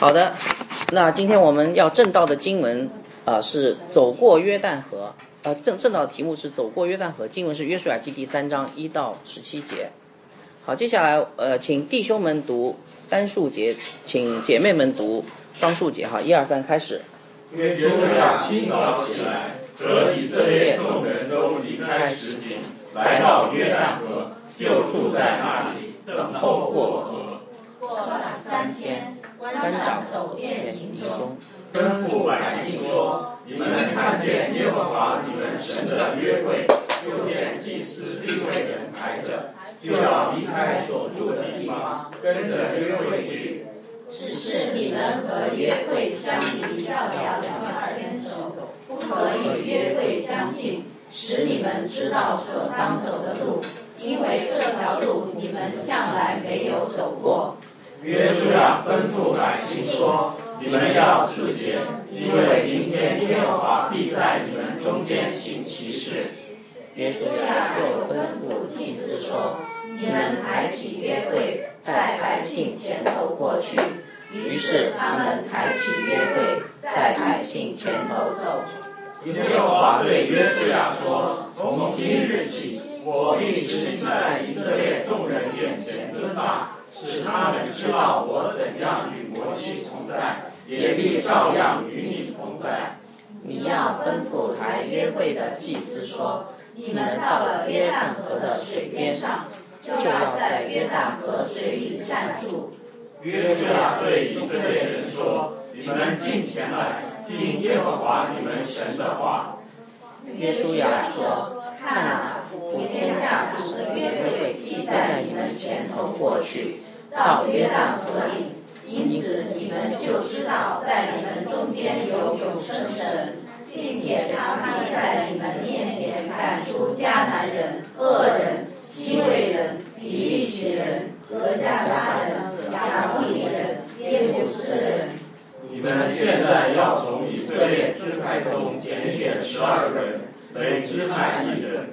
好的，那今天我们要正道的经文啊、是走过约旦河，呃正正道的题目是走过约旦河，经文是约书亚记第三章一到十七节。好，接下来呃，请弟兄们读单数节，请姐妹们读双数节。哈，一二三，开始。约书亚清早起来，和以色列众人都离开石井，来到约旦河，就住在那里，等候过。天，官长走遍营中，吩咐百姓说：“你们看见耶和华你们神的约柜，又见祭司立位人抬着，就要离开所住的地方，跟着约柜去。只是你们和约柜相离要两二牵手，不可以约柜相近，使你们知道所当走的路，因为这条路你们向来没有走过。”约书亚吩咐百姓说：“你们要自洁，因为明天耶和华必在你们中间行奇事。”约书亚又吩咐祭司说：“你们抬起约柜，在百姓前头过去。”于是他们抬起约柜，在百姓前头走。耶和华对约书亚说：“从今日起，我必使你在以色列众人眼前尊大，使他们知道我怎样与摩西同在，也必照样与你同在。你要吩咐抬约会的祭司说：你们到了约旦河的水边上，就要在约旦河水里站住。”约书亚对以色列人说：“你们进前来，听耶和华你们神的话。”约书亚说：“看啊，普天下主的约柜必在你们前头过去，到约旦河里。因此你们就知道，在你们中间有永生神，并且他必在你们面前赶出迦南人、恶人、西魏人、比利洗人、格加沙人、亚摩利人、耶布斯人。”你们现在要从以色列支派中拣选十二个人为支派一人，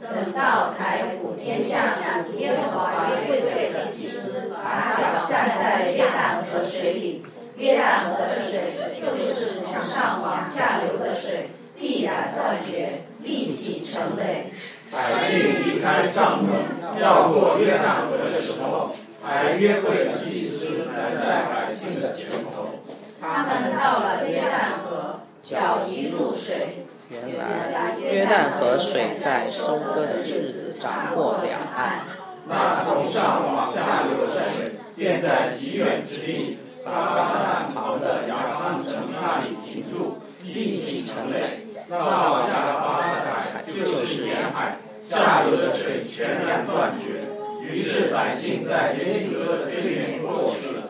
等到台普天下主耶和华约柜的祭司把脚站在约旦河水里，约旦河的水就是从上往下流的水，必然断绝，立起成垒。百姓离开帐篷要过约旦河的时候，还约会的祭司来在百姓的前头。他们到了约旦河，脚一入水，原来约旦河水在收割的日子涨过两岸。那从上往下流的水，便在极远之地撒巴旦旁的亚当城那里停住，立起城垒。那往亚巴的海就是沿海，下流的水全然断绝。于是百姓在耶利哥的边缘过去了。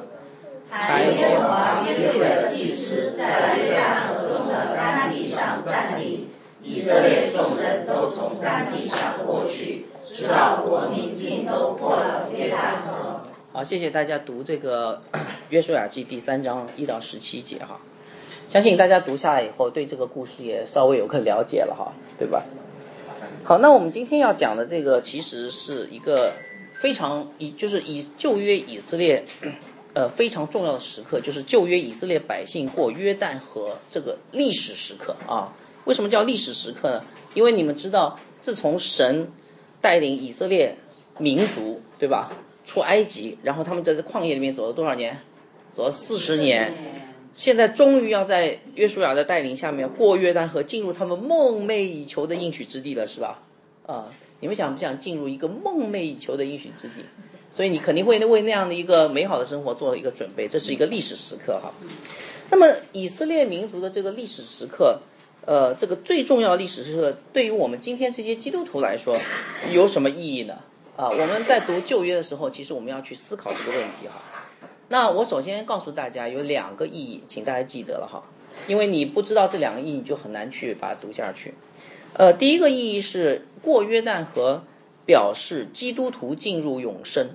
抬耶和华约柜的祭司在约旦河中的干地上站立，以色列众人都从干地上过去，直到国民尽都过了约旦河。好，谢谢大家读这个 《约书亚记》第三章一到十七节哈。相信大家读下来以后，对这个故事也稍微有个了解了哈，对吧？好，那我们今天要讲的这个其实是一个非常以就是以旧约以色列呃非常重要的时刻，就是旧约以色列百姓过约旦河这个历史时刻啊。为什么叫历史时刻呢？因为你们知道，自从神带领以色列民族对吧出埃及，然后他们在这旷野里面走了多少年？走了四十年。现在终于要在约书亚的带领下面过约旦河，进入他们梦寐以求的应许之地了，是吧？啊，你们想不想进入一个梦寐以求的应许之地？所以你肯定会为那样的一个美好的生活做一个准备，这是一个历史时刻哈。那么以色列民族的这个历史时刻，呃，这个最重要历史时刻，对于我们今天这些基督徒来说，有什么意义呢？啊，我们在读旧约的时候，其实我们要去思考这个问题哈。那我首先告诉大家有两个意义，请大家记得了哈，因为你不知道这两个意义，你就很难去把它读下去。呃，第一个意义是过约旦河，表示基督徒进入永生。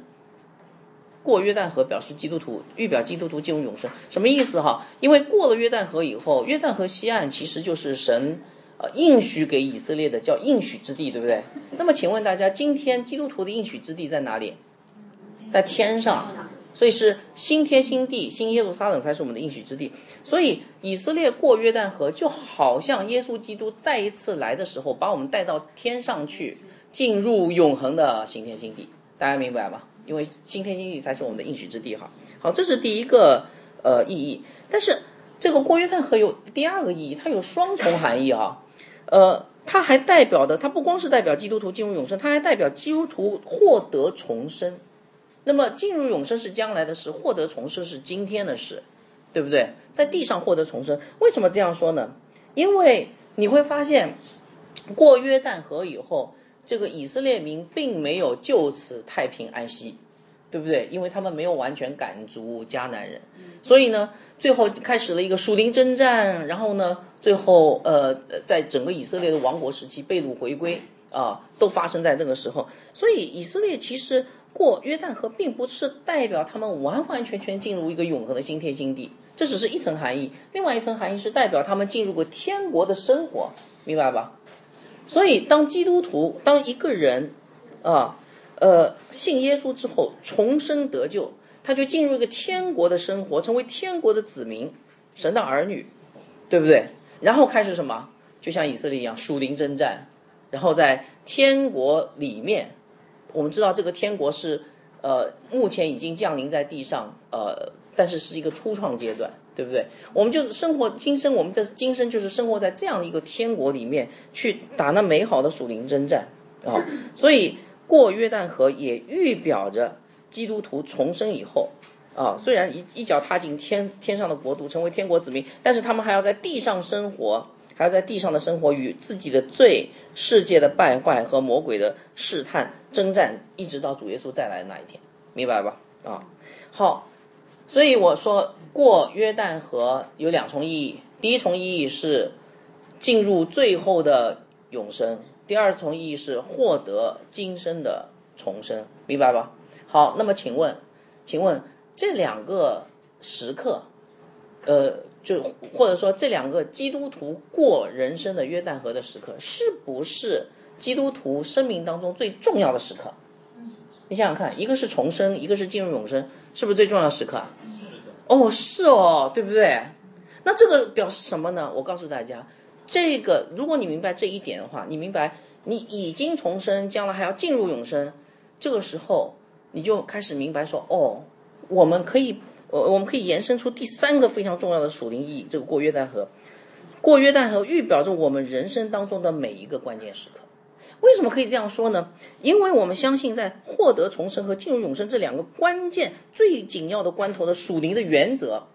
过约旦河表示基督徒预表基督徒进入永生，什么意思哈？因为过了约旦河以后，约旦河西岸其实就是神呃应许给以色列的叫应许之地，对不对？那么请问大家，今天基督徒的应许之地在哪里？在天上。所以是新天新地，新耶路撒冷才是我们的应许之地。所以以色列过约旦河，就好像耶稣基督再一次来的时候，把我们带到天上去，进入永恒的新天新地。大家明白吗？因为新天新地才是我们的应许之地。哈，好，这是第一个呃意义。但是这个过约旦河有第二个意义，它有双重含义哈。呃，它还代表的，它不光是代表基督徒进入永生，它还代表基督徒获得重生。那么进入永生是将来的事，获得重生是今天的事，对不对？在地上获得重生，为什么这样说呢？因为你会发现，过约旦河以后，这个以色列民并没有就此太平安息，对不对？因为他们没有完全赶逐迦南人，所以呢，最后开始了一个属灵征战，然后呢，最后呃，在整个以色列的王国时期被掳回归啊，都发生在那个时候，所以以色列其实。过约旦河并不是代表他们完完全全进入一个永恒的新天新地，这只是一层含义。另外一层含义是代表他们进入过天国的生活，明白吧？所以，当基督徒，当一个人啊，呃，信耶稣之后重生得救，他就进入一个天国的生活，成为天国的子民，神的儿女，对不对？然后开始什么？就像以色列一样，属灵征战，然后在天国里面。我们知道这个天国是，呃，目前已经降临在地上，呃，但是是一个初创阶段，对不对？我们就是生活今生，我们的今生就是生活在这样的一个天国里面，去打那美好的属灵征战啊。所以过约旦河也预表着基督徒重生以后啊，虽然一一脚踏进天天上的国度，成为天国子民，但是他们还要在地上生活。还要在地上的生活与自己的罪、世界的败坏和魔鬼的试探征战，一直到主耶稣再来的那一天，明白吧？啊，好，所以我说过约旦河有两重意义，第一重意义是进入最后的永生，第二重意义是获得今生的重生，明白吧？好，那么请问，请问这两个时刻，呃。就或者说这两个基督徒过人生的约旦河的时刻，是不是基督徒生命当中最重要的时刻？你想想看，一个是重生，一个是进入永生，是不是最重要的时刻？是的。哦，是哦，对不对？那这个表示什么呢？我告诉大家，这个如果你明白这一点的话，你明白你已经重生，将来还要进入永生，这个时候你就开始明白说，哦，我们可以。我我们可以延伸出第三个非常重要的属灵意义，这个过约旦河，过约旦河预表着我们人生当中的每一个关键时刻。为什么可以这样说呢？因为我们相信，在获得重生和进入永生这两个关键、最紧要的关头的属灵的原则，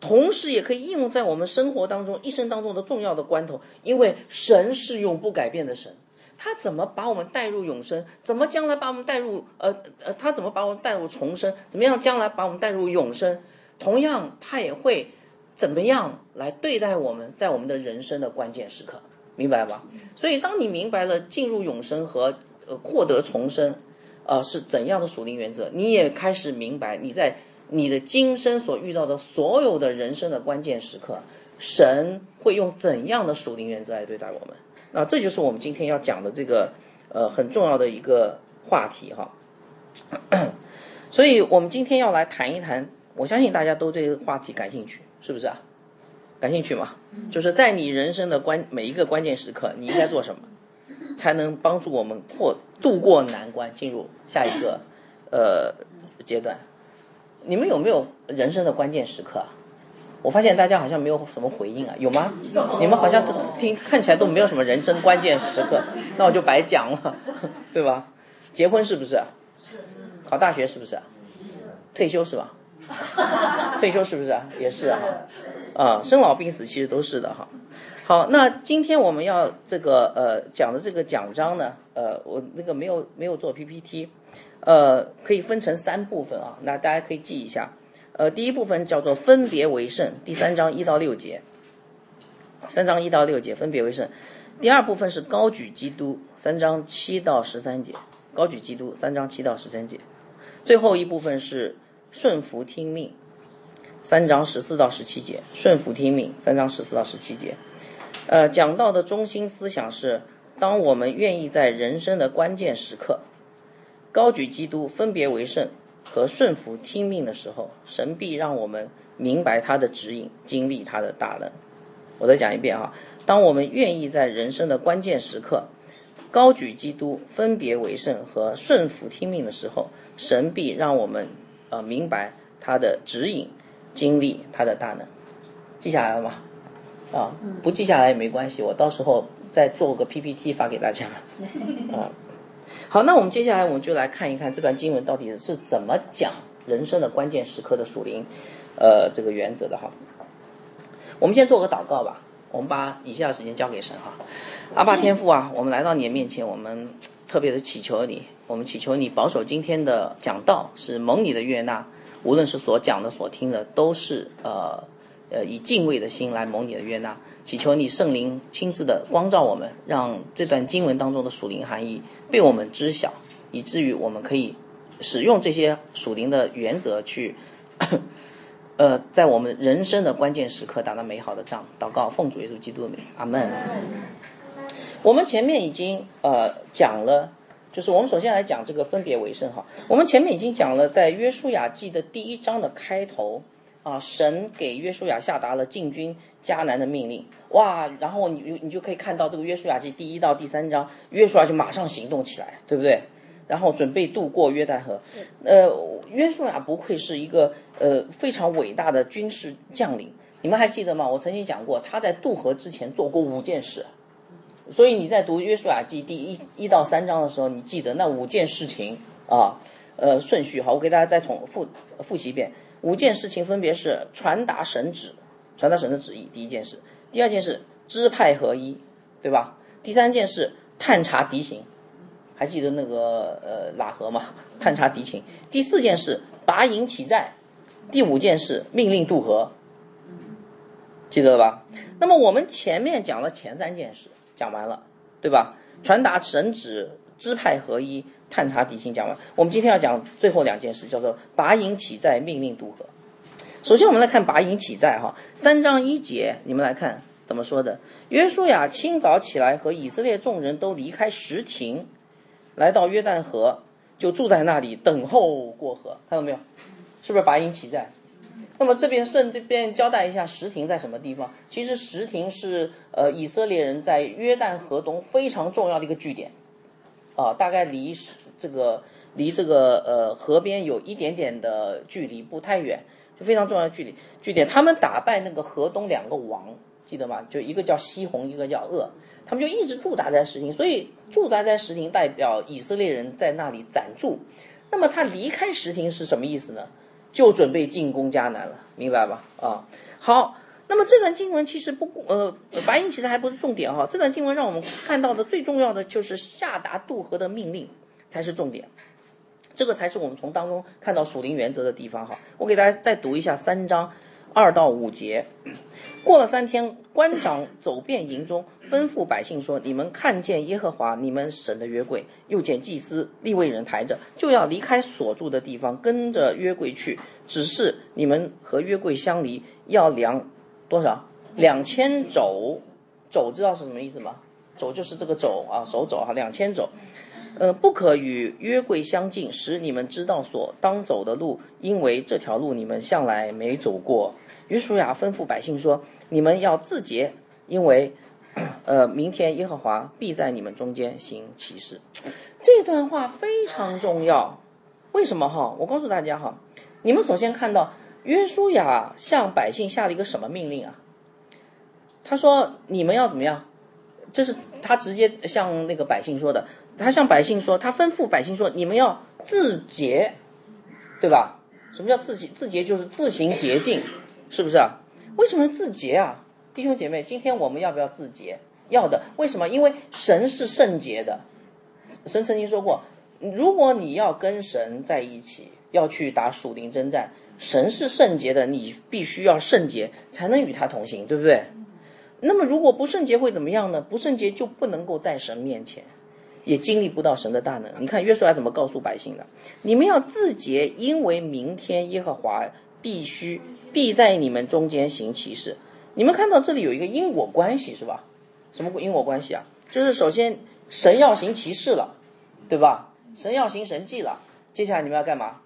同时也可以应用在我们生活当中、一生当中的重要的关头。因为神是永不改变的神。他怎么把我们带入永生？怎么将来把我们带入呃呃？他怎么把我们带入重生？怎么样将来把我们带入永生？同样，他也会怎么样来对待我们在我们的人生的关键时刻？明白吧？所以，当你明白了进入永生和呃获得重生，呃是怎样的属灵原则，你也开始明白你在你的今生所遇到的所有的人生的关键时刻，神会用怎样的属灵原则来对待我们？那这就是我们今天要讲的这个呃很重要的一个话题哈，所以我们今天要来谈一谈，我相信大家都对这个话题感兴趣，是不是啊？感兴趣吗？就是在你人生的关每一个关键时刻，你应该做什么，才能帮助我们过度过难关，进入下一个呃阶段？你们有没有人生的关键时刻啊？我发现大家好像没有什么回应啊，有吗？你们好像听看起来都没有什么人生关键时刻，那我就白讲了，对吧？结婚是不是？是考大学是不是？退休是吧？退休是不是？也是啊。啊，生老病死其实都是的哈。好，那今天我们要这个呃讲的这个奖章呢，呃，我那个没有没有做 PPT，呃，可以分成三部分啊，那大家可以记一下。呃，第一部分叫做分别为圣，第三章一到六节，三章一到六节分别为圣。第二部分是高举基督，三章七到十三节，高举基督，三章七到十三节。最后一部分是顺服听命，三章十四到十七节，顺服听命，三章十四到十七节。呃，讲到的中心思想是，当我们愿意在人生的关键时刻，高举基督，分别为圣。和顺服听命的时候，神必让我们明白他的指引，经历他的大能。我再讲一遍哈，当我们愿意在人生的关键时刻高举基督、分别为圣和顺服听命的时候，神必让我们呃明白他的指引，经历他的大能。记下来了吗？啊，不记下来也没关系，我到时候再做个 PPT 发给大家。啊，好，那我们接下来我们就来看一看这段经文到底是怎么讲人生的关键时刻的属灵，呃，这个原则的哈。我们先做个祷告吧，我们把以下的时间交给神哈。阿爸天父啊，我们来到你的面前，我们特别的祈求你，我们祈求你保守今天的讲道是蒙你的悦纳，无论是所讲的、所听的，都是呃。呃，以敬畏的心来蒙你的悦纳，祈求你圣灵亲自的光照我们，让这段经文当中的属灵含义被我们知晓，以至于我们可以使用这些属灵的原则去，呃，在我们人生的关键时刻打到美好的仗。祷告，奉主耶稣基督的名，阿门。我们前面已经呃讲了，就是我们首先来讲这个分别为圣哈。我们前面已经讲了，在约书亚记的第一章的开头。啊！神给约书亚下达了进军迦南的命令，哇！然后你你就可以看到这个约书亚记第一到第三章，约书亚就马上行动起来，对不对？然后准备渡过约旦河。呃，约书亚不愧是一个呃非常伟大的军事将领。你们还记得吗？我曾经讲过，他在渡河之前做过五件事。所以你在读约书亚记第一一到三章的时候，你记得那五件事情啊？呃，顺序好，我给大家再重复复习一遍。五件事情分别是传达神旨，传达神的旨意，第一件事；第二件事支派合一，对吧？第三件事探查敌情，还记得那个呃喇合吗？探查敌情。第四件事拔营起寨，第五件事命令渡河，记得了吧？那么我们前面讲了前三件事，讲完了，对吧？传达神旨，支派合一。探查敌情讲完，我们今天要讲最后两件事，叫做拔营起寨，命令渡河。首先，我们来看拔营起寨，哈，三章一节，你们来看怎么说的？约书亚清早起来，和以色列众人都离开石亭，来到约旦河，就住在那里等候过河。看到没有？是不是拔营起寨？那么这边顺便交代一下，石亭在什么地方？其实石亭是呃以色列人在约旦河东非常重要的一个据点。啊，大概离这个离这个呃河边有一点点的距离，不太远，就非常重要的距离据点。他们打败那个河东两个王，记得吗？就一个叫西宏，一个叫鄂，他们就一直驻扎在石亭，所以驻扎在石亭代表以色列人在那里暂住。那么他离开石亭是什么意思呢？就准备进攻迦南了，明白吧？啊，好。那么这段经文其实不，呃，白银其实还不是重点哈。这段经文让我们看到的最重要的就是下达渡河的命令才是重点，这个才是我们从当中看到属灵原则的地方哈。我给大家再读一下三章二到五节。过了三天，官长走遍营中，吩咐百姓说：“你们看见耶和华你们神的约柜，又见祭司立位人抬着，就要离开所住的地方，跟着约柜去。只是你们和约柜相离，要量。”多少？两千肘，肘知道是什么意思吗？肘就是这个肘啊，手肘哈，两千肘。呃，不可与约柜相近，使你们知道所当走的路，因为这条路你们向来没走过。约书亚吩咐百姓说：“你们要自洁，因为，呃，明天耶和华必在你们中间行奇事。”这段话非常重要，为什么哈？我告诉大家哈，你们首先看到。约书亚向百姓下了一个什么命令啊？他说：“你们要怎么样？”这是他直接向那个百姓说的。他向百姓说，他吩咐百姓说：“你们要自洁，对吧？什么叫自洁？自洁就是自行洁净，是不是啊？为什么自洁啊？弟兄姐妹，今天我们要不要自洁？要的。为什么？因为神是圣洁的。神曾经说过，如果你要跟神在一起，要去打属灵征战。神是圣洁的，你必须要圣洁才能与他同行，对不对？那么如果不圣洁会怎么样呢？不圣洁就不能够在神面前，也经历不到神的大能。你看约书亚怎么告诉百姓的？你们要自洁，因为明天耶和华必须必在你们中间行其事。你们看到这里有一个因果关系是吧？什么因果关系啊？就是首先神要行其事了，对吧？神要行神迹了，接下来你们要干嘛？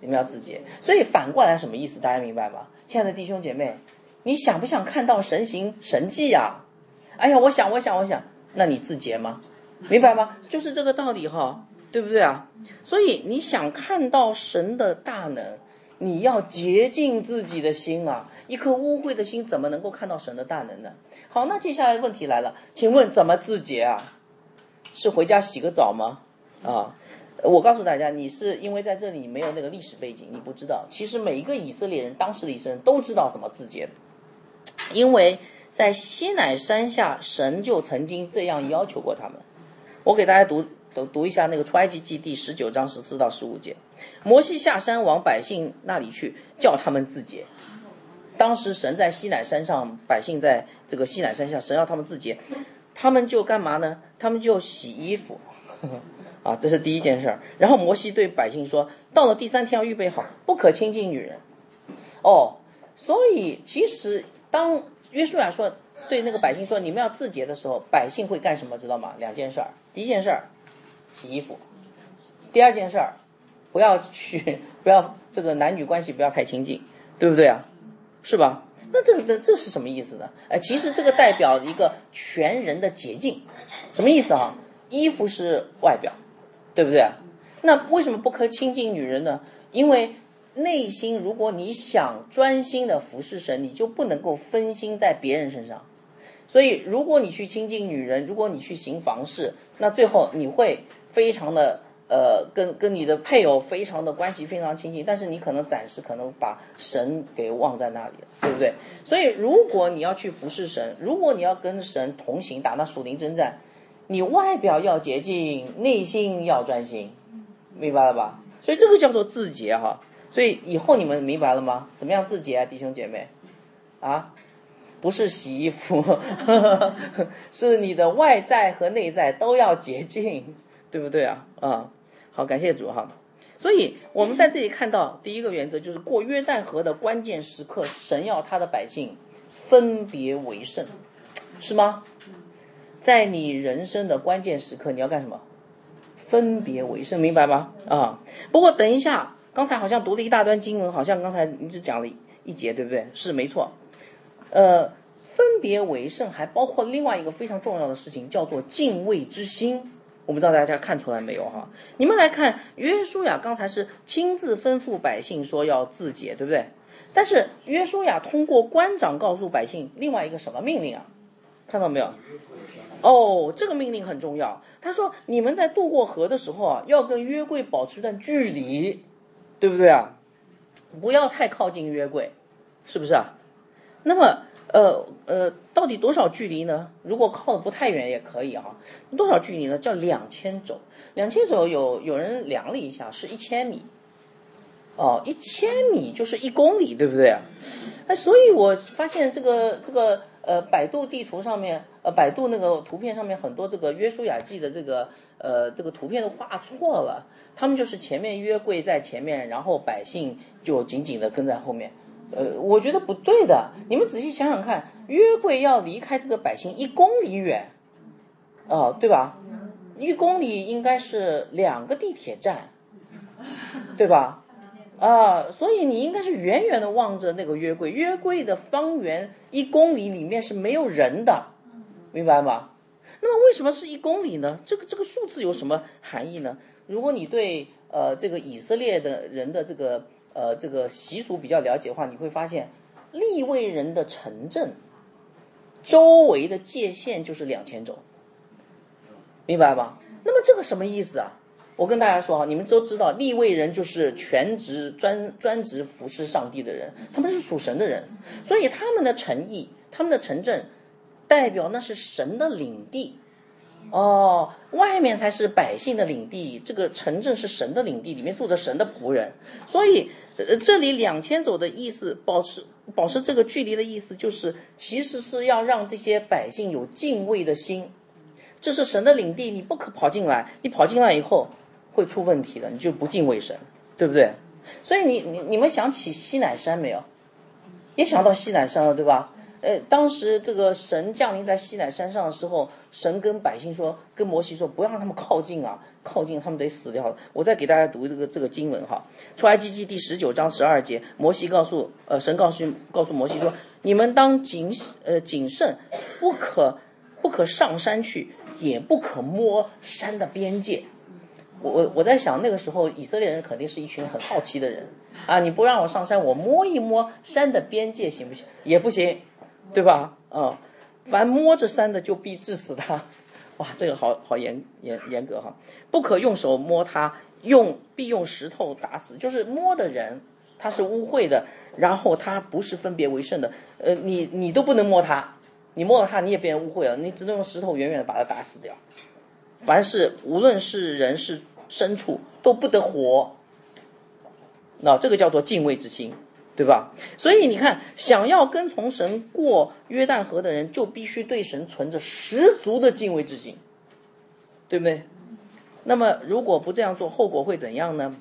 你们要自洁。所以反过来什么意思？大家明白吗？亲爱的弟兄姐妹，你想不想看到神行神迹呀？哎呀，我想，我想，我想，那你自洁吗？明白吗？就是这个道理哈，对不对啊？所以你想看到神的大能，你要洁净自己的心啊！一颗污秽的心怎么能够看到神的大能呢？好，那接下来问题来了，请问怎么自洁啊？是回家洗个澡吗？啊？我告诉大家，你是因为在这里没有那个历史背景，你不知道。其实每一个以色列人，当时的以色列人都知道怎么自洁，因为。在西乃山下，神就曾经这样要求过他们。我给大家读读读一下那个出埃及记第十九章十四到十五节。摩西下山往百姓那里去，叫他们自洁。当时神在西乃山上，百姓在这个西乃山下，神要他们自洁，他们就干嘛呢？他们就洗衣服。啊，这是第一件事儿。然后摩西对百姓说：“到了第三天要预备好，不可亲近女人。”哦，所以其实当。约书亚说：“对那个百姓说，你们要自洁的时候，百姓会干什么？知道吗？两件事儿。第一件事儿，洗衣服；第二件事儿，不要去，不要这个男女关系不要太亲近，对不对啊？是吧？那这这这是什么意思呢？哎，其实这个代表一个全人的洁净，什么意思啊？衣服是外表，对不对？那为什么不可亲近女人呢？因为。”内心，如果你想专心的服侍神，你就不能够分心在别人身上。所以，如果你去亲近女人，如果你去行房事，那最后你会非常的呃，跟跟你的配偶非常的关系非常亲近，但是你可能暂时可能把神给忘在那里了，对不对？所以，如果你要去服侍神，如果你要跟神同行打那属灵征战，你外表要洁净，内心要专心，明白了吧？所以这个叫做自洁哈。所以以后你们明白了吗？怎么样自洁啊，弟兄姐妹？啊，不是洗衣服，是你的外在和内在都要洁净，对不对啊？啊，好，感谢主哈。所以我们在这里看到第一个原则就是过约旦河的关键时刻，神要他的百姓分别为圣，是吗？在你人生的关键时刻，你要干什么？分别为圣，明白吗？啊，不过等一下。刚才好像读了一大段经文，好像刚才你只讲了一节，对不对？是没错。呃，分别为圣还包括另外一个非常重要的事情，叫做敬畏之心。我不知道大家看出来没有哈？你们来看，约书亚刚才是亲自吩咐百姓说要自洁，对不对？但是约书亚通过官长告诉百姓另外一个什么命令啊？看到没有？哦，这个命令很重要。他说：你们在渡过河的时候啊，要跟约柜保持一段距离。对不对啊？不要太靠近约柜，是不是啊？那么，呃呃，到底多少距离呢？如果靠的不太远也可以哈。多少距离呢？叫两千肘。两千肘有有人量了一下，是一千米。哦，一千米就是一公里，对不对啊？哎，所以我发现这个这个呃，百度地图上面，呃，百度那个图片上面很多这个约书亚记的这个呃这个图片都画错了。他们就是前面约柜在前面，然后百姓就紧紧的跟在后面。呃，我觉得不对的。你们仔细想想看，约柜要离开这个百姓一公里远，哦，对吧？一公里应该是两个地铁站，对吧？啊，所以你应该是远远的望着那个约柜。约柜的方圆一公里里面是没有人的，明白吗？那么为什么是一公里呢？这个这个数字有什么含义呢？如果你对呃这个以色列的人的这个呃这个习俗比较了解的话，你会发现利未人的城镇周围的界限就是两千种，明白吧？那么这个什么意思啊？我跟大家说啊，你们都知道利未人就是全职专专职服侍上帝的人，他们是属神的人，所以他们的城邑、他们的城镇代表那是神的领地。哦，外面才是百姓的领地，这个城镇是神的领地，里面住着神的仆人。所以，呃，这里两千走的意思，保持保持这个距离的意思，就是其实是要让这些百姓有敬畏的心。这是神的领地，你不可跑进来，你跑进来以后会出问题的，你就不敬畏神，对不对？所以，你你你们想起西乃山没有？也想到西乃山了，对吧？呃，当时这个神降临在西乃山上的时候，神跟百姓说，跟摩西说，不要让他们靠近啊，靠近他们得死掉。我再给大家读这个这个经文哈，出埃及记第十九章十二节，摩西告诉呃神告诉告诉摩西说，你们当谨呃谨慎，不可不可上山去，也不可摸山的边界。我我我在想，那个时候以色列人肯定是一群很好奇的人啊！你不让我上山，我摸一摸山的边界行不行？也不行。对吧？啊，凡摸着山的就必治死他。哇，这个好好严严严格哈，不可用手摸他，用必用石头打死。就是摸的人他是污秽的，然后他不是分别为圣的。呃，你你都不能摸他，你摸了他你也变污秽了，你只能用石头远远的把他打死掉。凡是无论是人是牲畜都不得活。那这个叫做敬畏之心。对吧？所以你看，想要跟从神过约旦河的人，就必须对神存着十足的敬畏之心，对不对？那么如果不这样做，后果会怎样呢？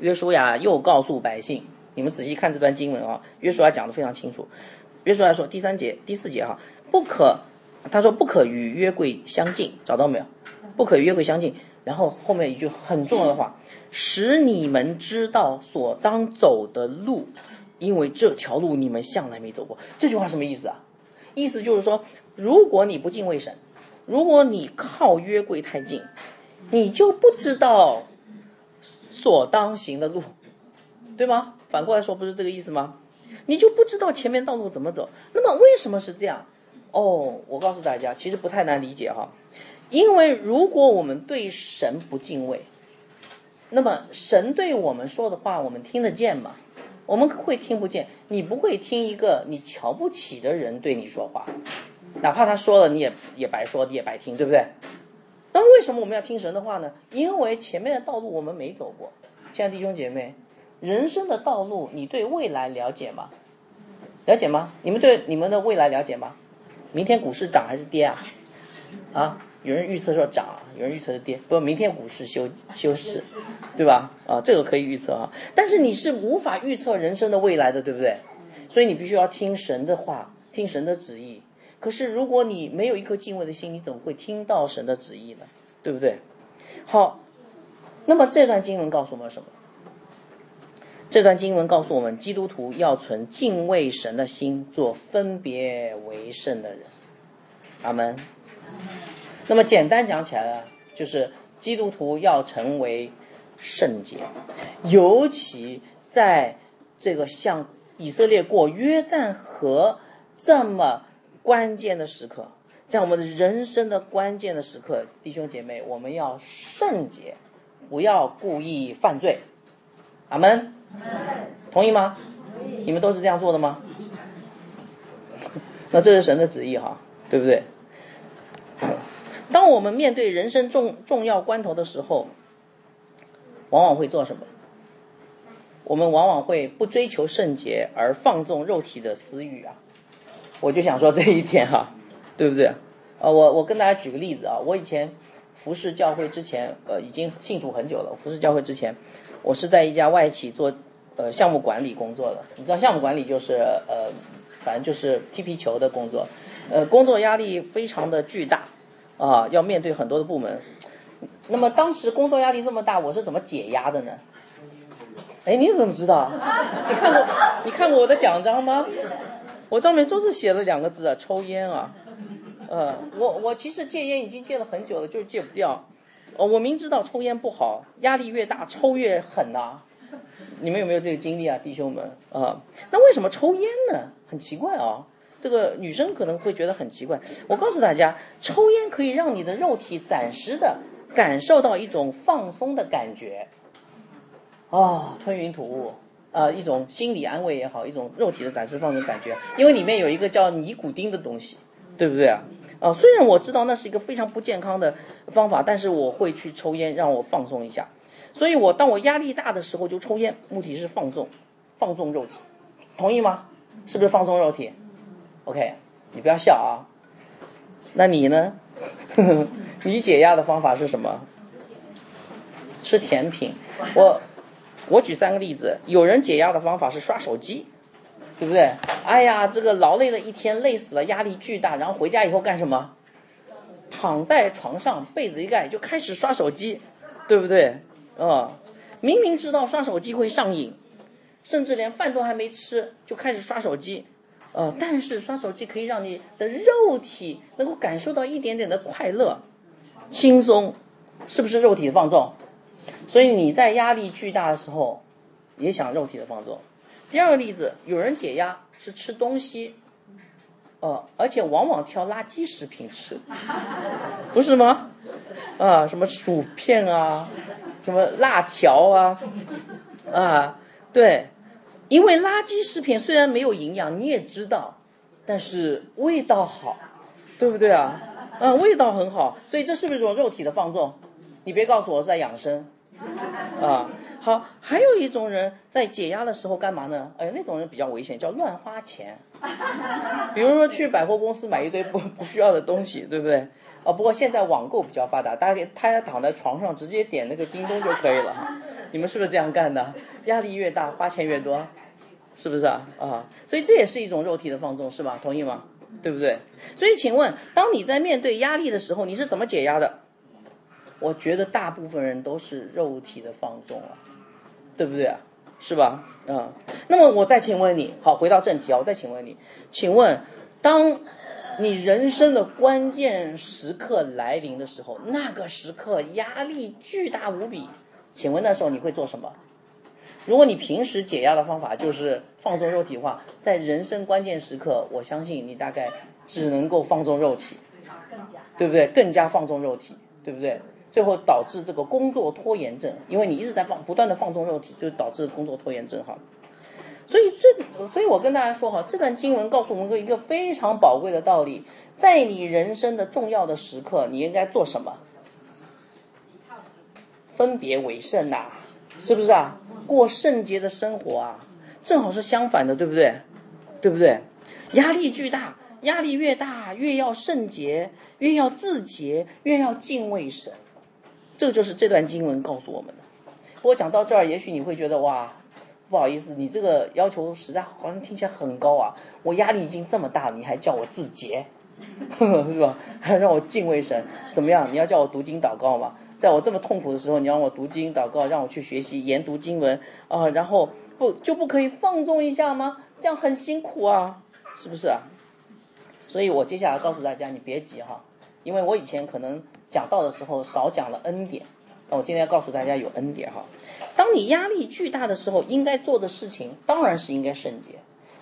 约书亚又告诉百姓，你们仔细看这段经文啊，约书亚讲的非常清楚。约书亚说第三节、第四节哈，不可，他说不可与约柜相近，找到没有？不可与约柜相近。然后后面一句很重要的话，使你们知道所当走的路。因为这条路你们向来没走过，这句话什么意思啊？意思就是说，如果你不敬畏神，如果你靠约柜太近，你就不知道所当行的路，对吗？反过来说，不是这个意思吗？你就不知道前面道路怎么走。那么为什么是这样？哦，我告诉大家，其实不太难理解哈。因为如果我们对神不敬畏，那么神对我们说的话，我们听得见吗？我们会听不见，你不会听一个你瞧不起的人对你说话，哪怕他说了，你也也白说，也白听，对不对？那为什么我们要听神的话呢？因为前面的道路我们没走过。亲爱的弟兄姐妹，人生的道路，你对未来了解吗？了解吗？你们对你们的未来了解吗？明天股市涨还是跌啊？啊？有人预测说涨，有人预测是跌，不，明天股市休休市，对吧？啊，这个可以预测啊，但是你是无法预测人生的未来的，对不对？所以你必须要听神的话，听神的旨意。可是如果你没有一颗敬畏的心，你怎么会听到神的旨意呢？对不对？好，那么这段经文告诉我们什么？这段经文告诉我们，基督徒要存敬畏神的心，做分别为圣的人。阿门。那么简单讲起来呢，就是基督徒要成为圣洁，尤其在这个像以色列过约旦河这么关键的时刻，在我们人生的关键的时刻，弟兄姐妹，我们要圣洁，不要故意犯罪。阿门。同意吗？你们都是这样做的吗？那这是神的旨意哈，对不对？当我们面对人生重重要关头的时候，往往会做什么？我们往往会不追求圣洁而放纵肉体的私欲啊！我就想说这一点哈，对不对？呃，我我跟大家举个例子啊，我以前服侍教会之前，呃，已经信主很久了。服侍教会之前，我是在一家外企做呃项目管理工作的。你知道项目管理就是呃，反正就是踢皮球的工作，呃，工作压力非常的巨大。啊，要面对很多的部门，那么当时工作压力这么大，我是怎么解压的呢？哎，你怎么知道？你看过你看过我的奖章吗？我上面就是写了两个字啊，抽烟啊。呃，我我其实戒烟已经戒了很久了，就是戒不掉。哦，我明知道抽烟不好，压力越大抽越狠呐。你们有没有这个经历啊，弟兄们？啊，那为什么抽烟呢？很奇怪啊。这个女生可能会觉得很奇怪。我告诉大家，抽烟可以让你的肉体暂时的感受到一种放松的感觉，哦，吞云吐雾，呃，一种心理安慰也好，一种肉体的暂时放松感觉。因为里面有一个叫尼古丁的东西，对不对啊？啊，虽然我知道那是一个非常不健康的方法，但是我会去抽烟，让我放松一下。所以我当我压力大的时候就抽烟，目的是放纵，放纵肉体，同意吗？是不是放纵肉体？OK，你不要笑啊。那你呢？你解压的方法是什么？吃甜品。我我举三个例子。有人解压的方法是刷手机，对不对？哎呀，这个劳累了一天，累死了，压力巨大，然后回家以后干什么？躺在床上，被子一盖就开始刷手机，对不对？啊，明明知道刷手机会上瘾，甚至连饭都还没吃就开始刷手机，呃，但是刷手机可以让你的肉体能够感受到一点点的快乐、轻松，是不是肉体的放纵？所以你在压力巨大的时候，也想肉体的放纵。第二个例子，有人解压是吃东西。呃，而且往往挑垃圾食品吃，不是吗？啊，什么薯片啊，什么辣条啊，啊，对，因为垃圾食品虽然没有营养，你也知道，但是味道好，对不对啊？嗯，味道很好，所以这是不是一种肉体的放纵？你别告诉我是在养生。啊，好，还有一种人在解压的时候干嘛呢？哎，那种人比较危险，叫乱花钱。比如说去百货公司买一堆不不需要的东西，对不对？啊，不过现在网购比较发达，大家他躺在床上直接点那个京东就可以了。你们是不是这样干的？压力越大，花钱越多，是不是啊？啊，所以这也是一种肉体的放纵，是吧？同意吗？对不对？所以请问，当你在面对压力的时候，你是怎么解压的？我觉得大部分人都是肉体的放纵啊，对不对啊？是吧？嗯，那么我再请问你，好，回到正题啊，我再请问你，请问，当你人生的关键时刻来临的时候，那个时刻压力巨大无比，请问那时候你会做什么？如果你平时解压的方法就是放纵肉体的话，在人生关键时刻，我相信你大概只能够放纵肉体，对不对？更加放纵肉体，对不对？最后导致这个工作拖延症，因为你一直在放，不断的放纵肉体，就导致工作拖延症哈。所以这，所以我跟大家说哈，这段经文告诉我们一个非常宝贵的道理，在你人生的重要的时刻，你应该做什么？分别为圣呐，是不是啊？过圣洁的生活啊，正好是相反的，对不对？对不对？压力巨大，压力越大，越要圣洁，越要自洁，越要敬畏神。这就是这段经文告诉我们的。不过讲到这儿，也许你会觉得哇，不好意思，你这个要求实在好像听起来很高啊！我压力已经这么大了，你还叫我自洁，是吧？还让我敬畏神，怎么样？你要叫我读经祷告吗？在我这么痛苦的时候，你让我读经祷告，让我去学习研读经文啊，然后不就不可以放纵一下吗？这样很辛苦啊，是不是啊？所以我接下来告诉大家，你别急哈，因为我以前可能。讲到的时候少讲了恩典，那我今天要告诉大家有恩典哈。当你压力巨大的时候，应该做的事情当然是应该圣洁。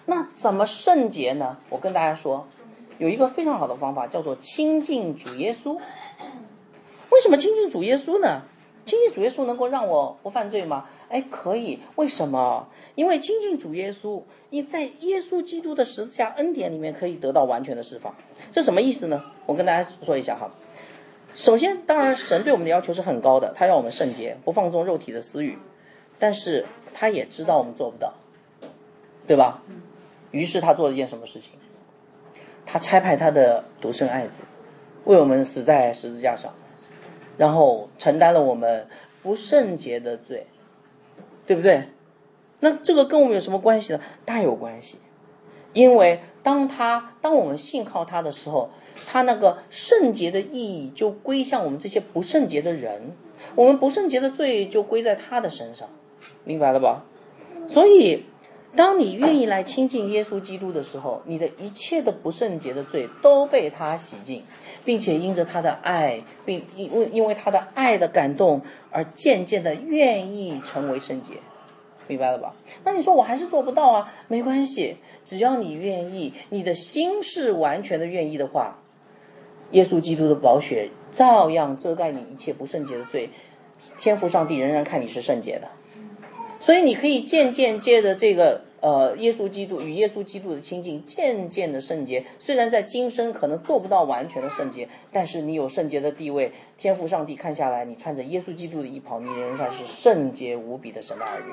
那怎么圣洁呢？我跟大家说，有一个非常好的方法，叫做亲近主耶稣。为什么亲近主耶稣呢？亲近主耶稣能够让我不犯罪吗？哎，可以。为什么？因为亲近主耶稣，你在耶稣基督的十字架恩典里面可以得到完全的释放。这什么意思呢？我跟大家说一下哈。首先，当然，神对我们的要求是很高的，他让我们圣洁，不放纵肉体的私欲，但是他也知道我们做不到，对吧？于是他做了一件什么事情？他差派他的独生爱子，为我们死在十字架上，然后承担了我们不圣洁的罪，对不对？那这个跟我们有什么关系呢？大有关系，因为当他当我们信靠他的时候。他那个圣洁的意义就归向我们这些不圣洁的人，我们不圣洁的罪就归在他的身上，明白了吧？所以，当你愿意来亲近耶稣基督的时候，你的一切的不圣洁的罪都被他洗净，并且因着他的爱，并因为因为他的爱的感动而渐渐的愿意成为圣洁，明白了吧？那你说我还是做不到啊？没关系，只要你愿意，你的心是完全的愿意的话。耶稣基督的宝血照样遮盖你一切不圣洁的罪，天父上帝仍然看你是圣洁的，所以你可以渐渐借着这个呃耶稣基督与耶稣基督的亲近，渐渐的圣洁。虽然在今生可能做不到完全的圣洁，但是你有圣洁的地位，天赋上帝看下来，你穿着耶稣基督的衣袍，你仍然是圣洁无比的神的儿女，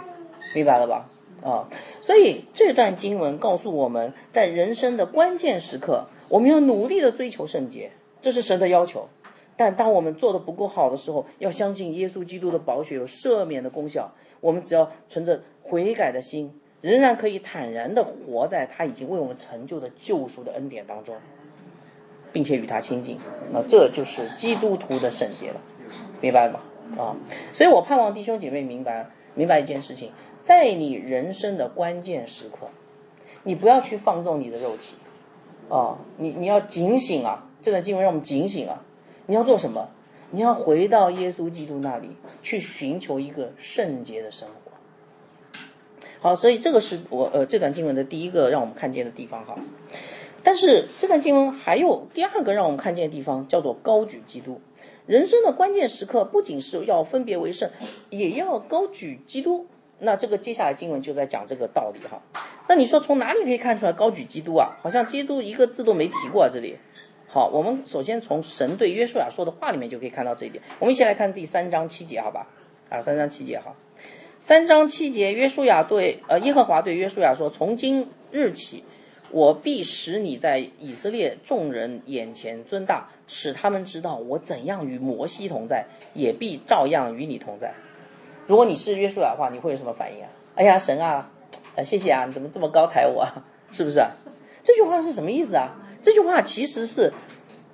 明白了吧？啊，所以这段经文告诉我们在人生的关键时刻，我们要努力的追求圣洁。这是神的要求，但当我们做的不够好的时候，要相信耶稣基督的宝血有赦免的功效。我们只要存着悔改的心，仍然可以坦然的活在他已经为我们成就的救赎的恩典当中，并且与他亲近。那这就是基督徒的圣洁了，明白吗？啊，所以我盼望弟兄姐妹明白明白一件事情，在你人生的关键时刻，你不要去放纵你的肉体，啊，你你要警醒啊！这段经文让我们警醒啊！你要做什么？你要回到耶稣基督那里去寻求一个圣洁的生活。好，所以这个是我呃这段经文的第一个让我们看见的地方哈。但是这段经文还有第二个让我们看见的地方，叫做高举基督。人生的关键时刻，不仅是要分别为圣，也要高举基督。那这个接下来经文就在讲这个道理哈。那你说从哪里可以看出来高举基督啊？好像基督一个字都没提过啊，这里。好，我们首先从神对约书亚说的话里面就可以看到这一点。我们一起来看第三章七节，好吧？啊，三章七节哈。三章七节，约书亚对呃耶和华对约书亚说：“从今日起，我必使你在以色列众人眼前尊大，使他们知道我怎样与摩西同在，也必照样与你同在。”如果你是约书亚的话，你会有什么反应啊？哎呀，神啊，啊谢谢啊，你怎么这么高抬我？是不是？这句话是什么意思啊？这句话其实是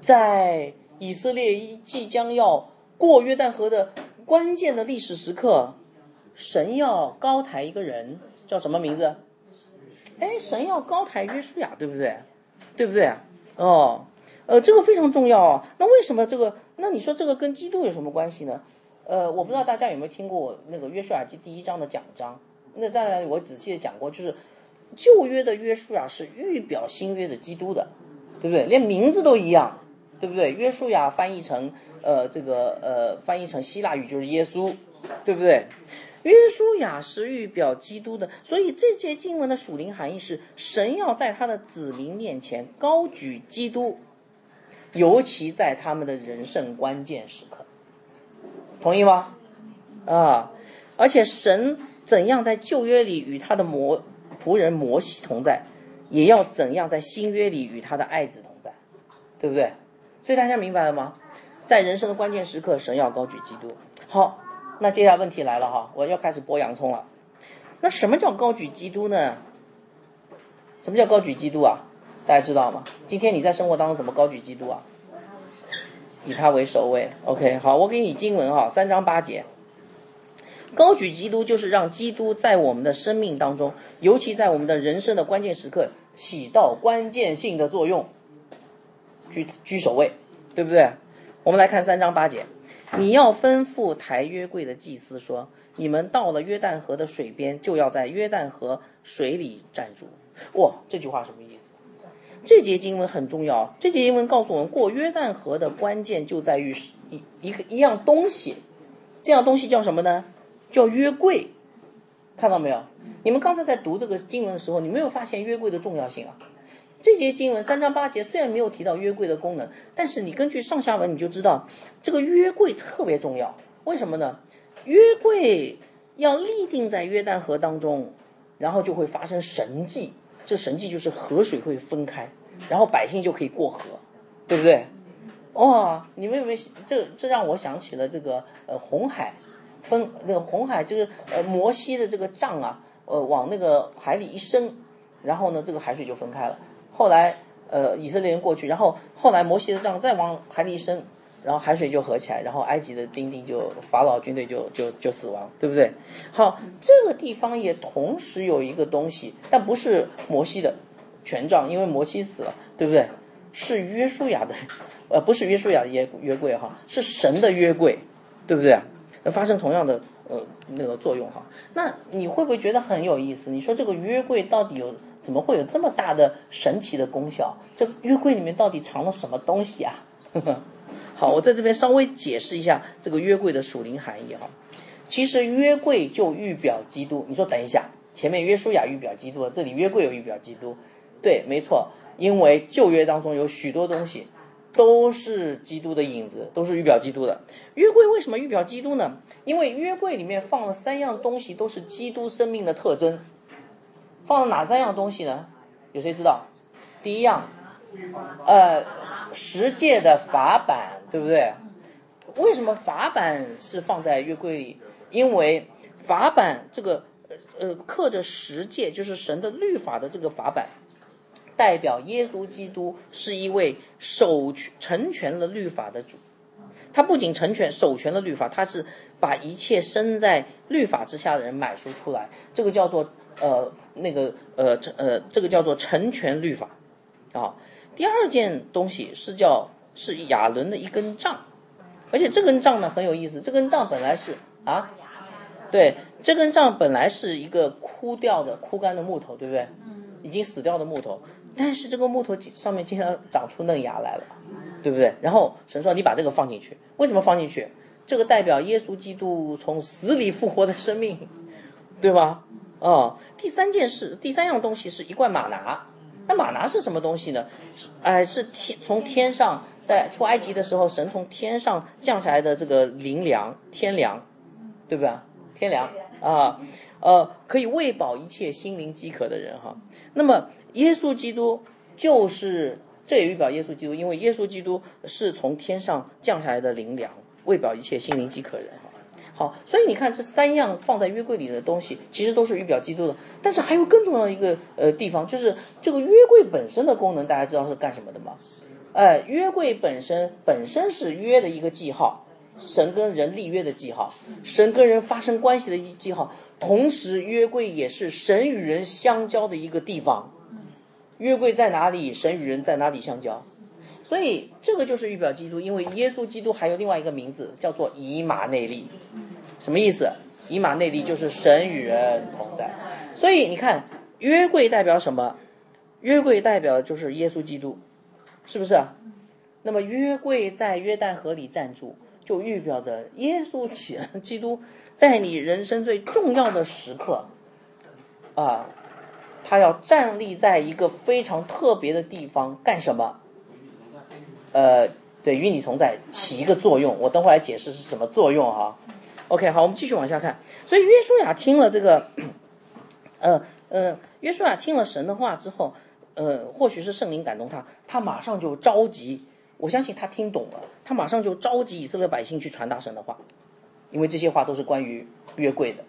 在以色列即将要过约旦河的关键的历史时刻，神要高抬一个人，叫什么名字？哎，神要高抬约书亚，对不对？对不对？哦，呃，这个非常重要啊。那为什么这个？那你说这个跟基督有什么关系呢？呃，我不知道大家有没有听过那个约书亚记第一章的讲章。那在我仔细的讲过，就是旧约的约书亚是预表新约的基督的。对不对？连名字都一样，对不对？约书亚翻译成呃这个呃翻译成希腊语就是耶稣，对不对？约书亚是预表基督的，所以这节经文的属灵含义是神要在他的子民面前高举基督，尤其在他们的人生关键时刻，同意吗？啊！而且神怎样在旧约里与他的摩仆人摩西同在？也要怎样在新约里与他的爱子同在，对不对？所以大家明白了吗？在人生的关键时刻，神要高举基督。好，那接下来问题来了哈，我要开始剥洋葱了。那什么叫高举基督呢？什么叫高举基督啊？大家知道吗？今天你在生活当中怎么高举基督啊？以他为首位。OK，好，我给你经文哈，三章八节。高举基督就是让基督在我们的生命当中，尤其在我们的人生的关键时刻。起到关键性的作用，居居首位，对不对？我们来看三章八节，你要吩咐抬约柜的祭司说：“你们到了约旦河的水边，就要在约旦河水里站住。”哇，这句话什么意思？这节经文很重要。这节经文告诉我们，过约旦河的关键就在于一一个一样东西，这样东西叫什么呢？叫约柜。看到没有？你们刚才在读这个经文的时候，你没有发现约柜的重要性啊？这节经文三章八节虽然没有提到约柜的功能，但是你根据上下文你就知道这个约柜特别重要。为什么呢？约柜要立定在约旦河当中，然后就会发生神迹。这神迹就是河水会分开，然后百姓就可以过河，对不对？哇！你们有没有？这这让我想起了这个呃红海。分那个红海就是呃摩西的这个杖啊，呃往那个海里一伸，然后呢这个海水就分开了。后来呃以色列人过去，然后后来摩西的杖再往海里一伸，然后海水就合起来，然后埃及的兵丁就法老军队就就就死亡，对不对？好，这个地方也同时有一个东西，但不是摩西的权杖，因为摩西死了，对不对？是约书亚的，呃不是约书亚的约约柜哈，是神的约柜，对不对？发生同样的呃那个作用哈，那你会不会觉得很有意思？你说这个约柜到底有怎么会有这么大的神奇的功效？这约柜里面到底藏了什么东西啊？好，我在这边稍微解释一下这个约柜的属灵含义哈。其实约柜就预表基督。你说等一下，前面约书亚预表基督，这里约柜有预表基督？对，没错，因为旧约当中有许多东西。都是基督的影子，都是预表基督的。约柜为什么预表基督呢？因为约柜里面放了三样东西，都是基督生命的特征。放了哪三样东西呢？有谁知道？第一样，呃，十诫的法版，对不对？为什么法版是放在约柜里？因为法版这个呃刻着十诫，就是神的律法的这个法版，代表耶稣基督是一位守成全了律法的主。他不仅成全守全了律法，他是把一切身在律法之下的人买赎出来，这个叫做呃那个呃这呃这个叫做成全律法啊。第二件东西是叫是亚伦的一根杖，而且这根杖呢很有意思，这根杖本来是啊，对，这根杖本来是一个枯掉的枯干的木头，对不对？已经死掉的木头，但是这个木头上面竟然长出嫩芽来了。对不对？然后神说：“你把这个放进去，为什么放进去？这个代表耶稣基督从死里复活的生命，对吧？哦，第三件事，第三样东西是一罐玛拿。那玛拿是什么东西呢？哎，是天从天上在出埃及的时候，神从天上降下来的这个灵粮，天粮，对不对？天粮啊，可以喂饱一切心灵饥渴的人哈。那么耶稣基督就是。这也预表耶稣基督，因为耶稣基督是从天上降下来的灵粮，喂饱一切心灵饥渴人。好，所以你看这三样放在约柜里的东西，其实都是预表基督的。但是还有更重要的一个呃地方，就是这个约柜本身的功能，大家知道是干什么的吗？哎，约柜本身本身是约的一个记号，神跟人立约的记号，神跟人发生关系的一记号。同时，约柜也是神与人相交的一个地方。约柜在哪里，神与人在哪里相交，所以这个就是预表基督，因为耶稣基督还有另外一个名字叫做以马内利，什么意思？以马内利就是神与人同在，所以你看约柜代表什么？约柜代表的就是耶稣基督，是不是？那么约柜在约旦河里站住，就预表着耶稣基督在你人生最重要的时刻，啊。他要站立在一个非常特别的地方干什么？呃，对，与你同在，起一个作用。我等会来解释是什么作用哈。OK，好，我们继续往下看。所以约书亚听了这个，呃呃，约书亚听了神的话之后，呃，或许是圣灵感动他，他马上就着急。我相信他听懂了，他马上就召集以色列百姓去传达神的话，因为这些话都是关于约柜的，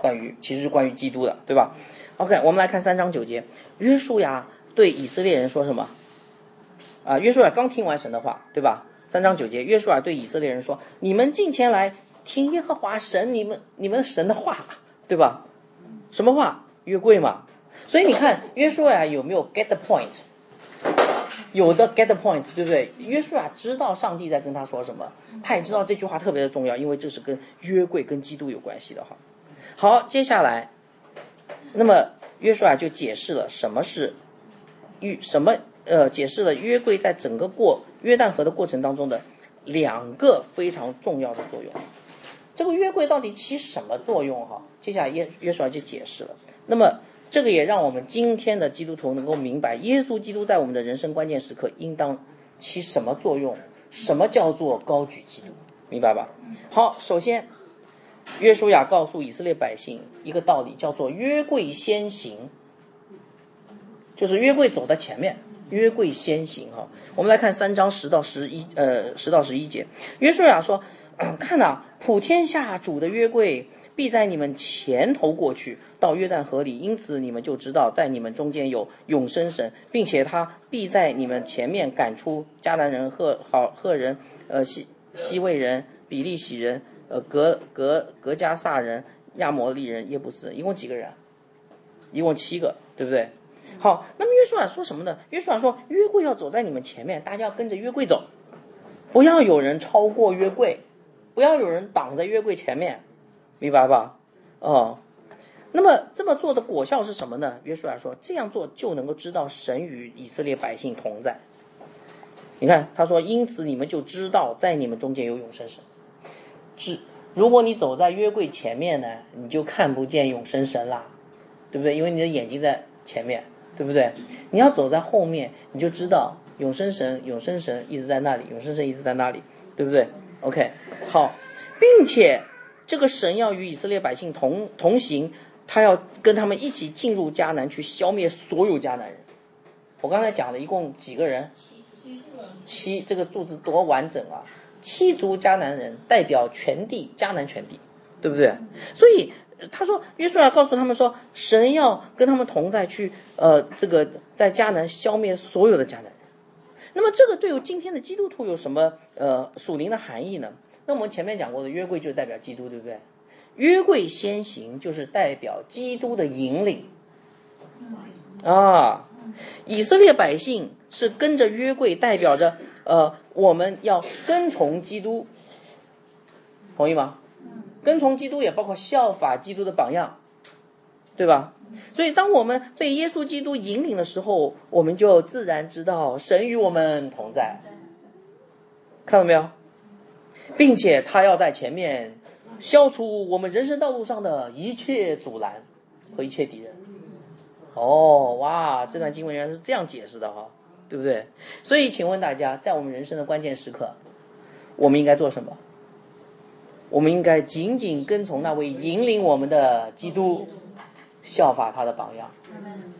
关于其实是关于基督的，对吧？OK，我们来看三章九节，约书亚对以色列人说什么？啊，约书亚刚听完神的话，对吧？三章九节，约书亚对以色列人说：“你们进前来听耶和华神你们你们神的话，对吧？什么话？约柜嘛。所以你看约书亚有没有 get the point？有的 get the point，对不对？约书亚知道上帝在跟他说什么，他也知道这句话特别的重要，因为这是跟约柜跟基督有关系的哈。好，接下来。那么约书亚就解释了什么是约什么呃，解释了约柜在整个过约旦河的过程当中的两个非常重要的作用。这个约柜到底起什么作用？哈，接下来约约书亚就解释了。那么这个也让我们今天的基督徒能够明白，耶稣基督在我们的人生关键时刻应当起什么作用？什么叫做高举基督？明白吧？好，首先。约书亚告诉以色列百姓一个道理，叫做“约柜先行”，就是约柜走在前面，约柜先行。哈，我们来看三章十到十一，呃，十到十一节。约书亚说：“ 看呐，普天下主的约柜必在你们前头过去，到约旦河里，因此你们就知道，在你们中间有永生神，并且他必在你们前面赶出迦南人、赫好赫人、呃西西魏人、比利洗人。”呃，格格格加萨人、亚摩利人、耶布斯，一共几个人？一共七个，对不对？好，那么约书亚说什么呢？约书亚说，约柜要走在你们前面，大家要跟着约柜走，不要有人超过约柜，不要有人挡在约柜前面，明白吧？哦，那么这么做的果效是什么呢？约书亚说，这样做就能够知道神与以色列百姓同在。你看，他说，因此你们就知道在你们中间有永生神。是，如果你走在约柜前面呢，你就看不见永生神啦，对不对？因为你的眼睛在前面，对不对？你要走在后面，你就知道永生神，永生神一直在那里，永生神一直在那里，对不对？OK，好，并且这个神要与以色列百姓同同行，他要跟他们一起进入迦南去消灭所有迦南人。我刚才讲的一共几个人？七，这个数字多完整啊！七族迦南人代表全地迦南全地，对不对？所以他说约书亚告诉他们说，神要跟他们同在，去呃这个在迦南消灭所有的迦南人。那么这个对于今天的基督徒有什么呃属灵的含义呢？那我们前面讲过的约柜就代表基督，对不对？约柜先行就是代表基督的引领啊，以色列百姓是跟着约柜，代表着呃我们要跟从基督，同意吗？跟从基督也包括效法基督的榜样，对吧？所以当我们被耶稣基督引领的时候，我们就自然知道神与我们同在，看到没有？并且他要在前面消除我们人生道路上的一切阻拦和一切敌人。哦，哇，这段经文原来是这样解释的哈，对不对？所以，请问大家，在我们人生的关键时刻，我们应该做什么？我们应该紧紧跟从那位引领我们的基督，效法他的榜样。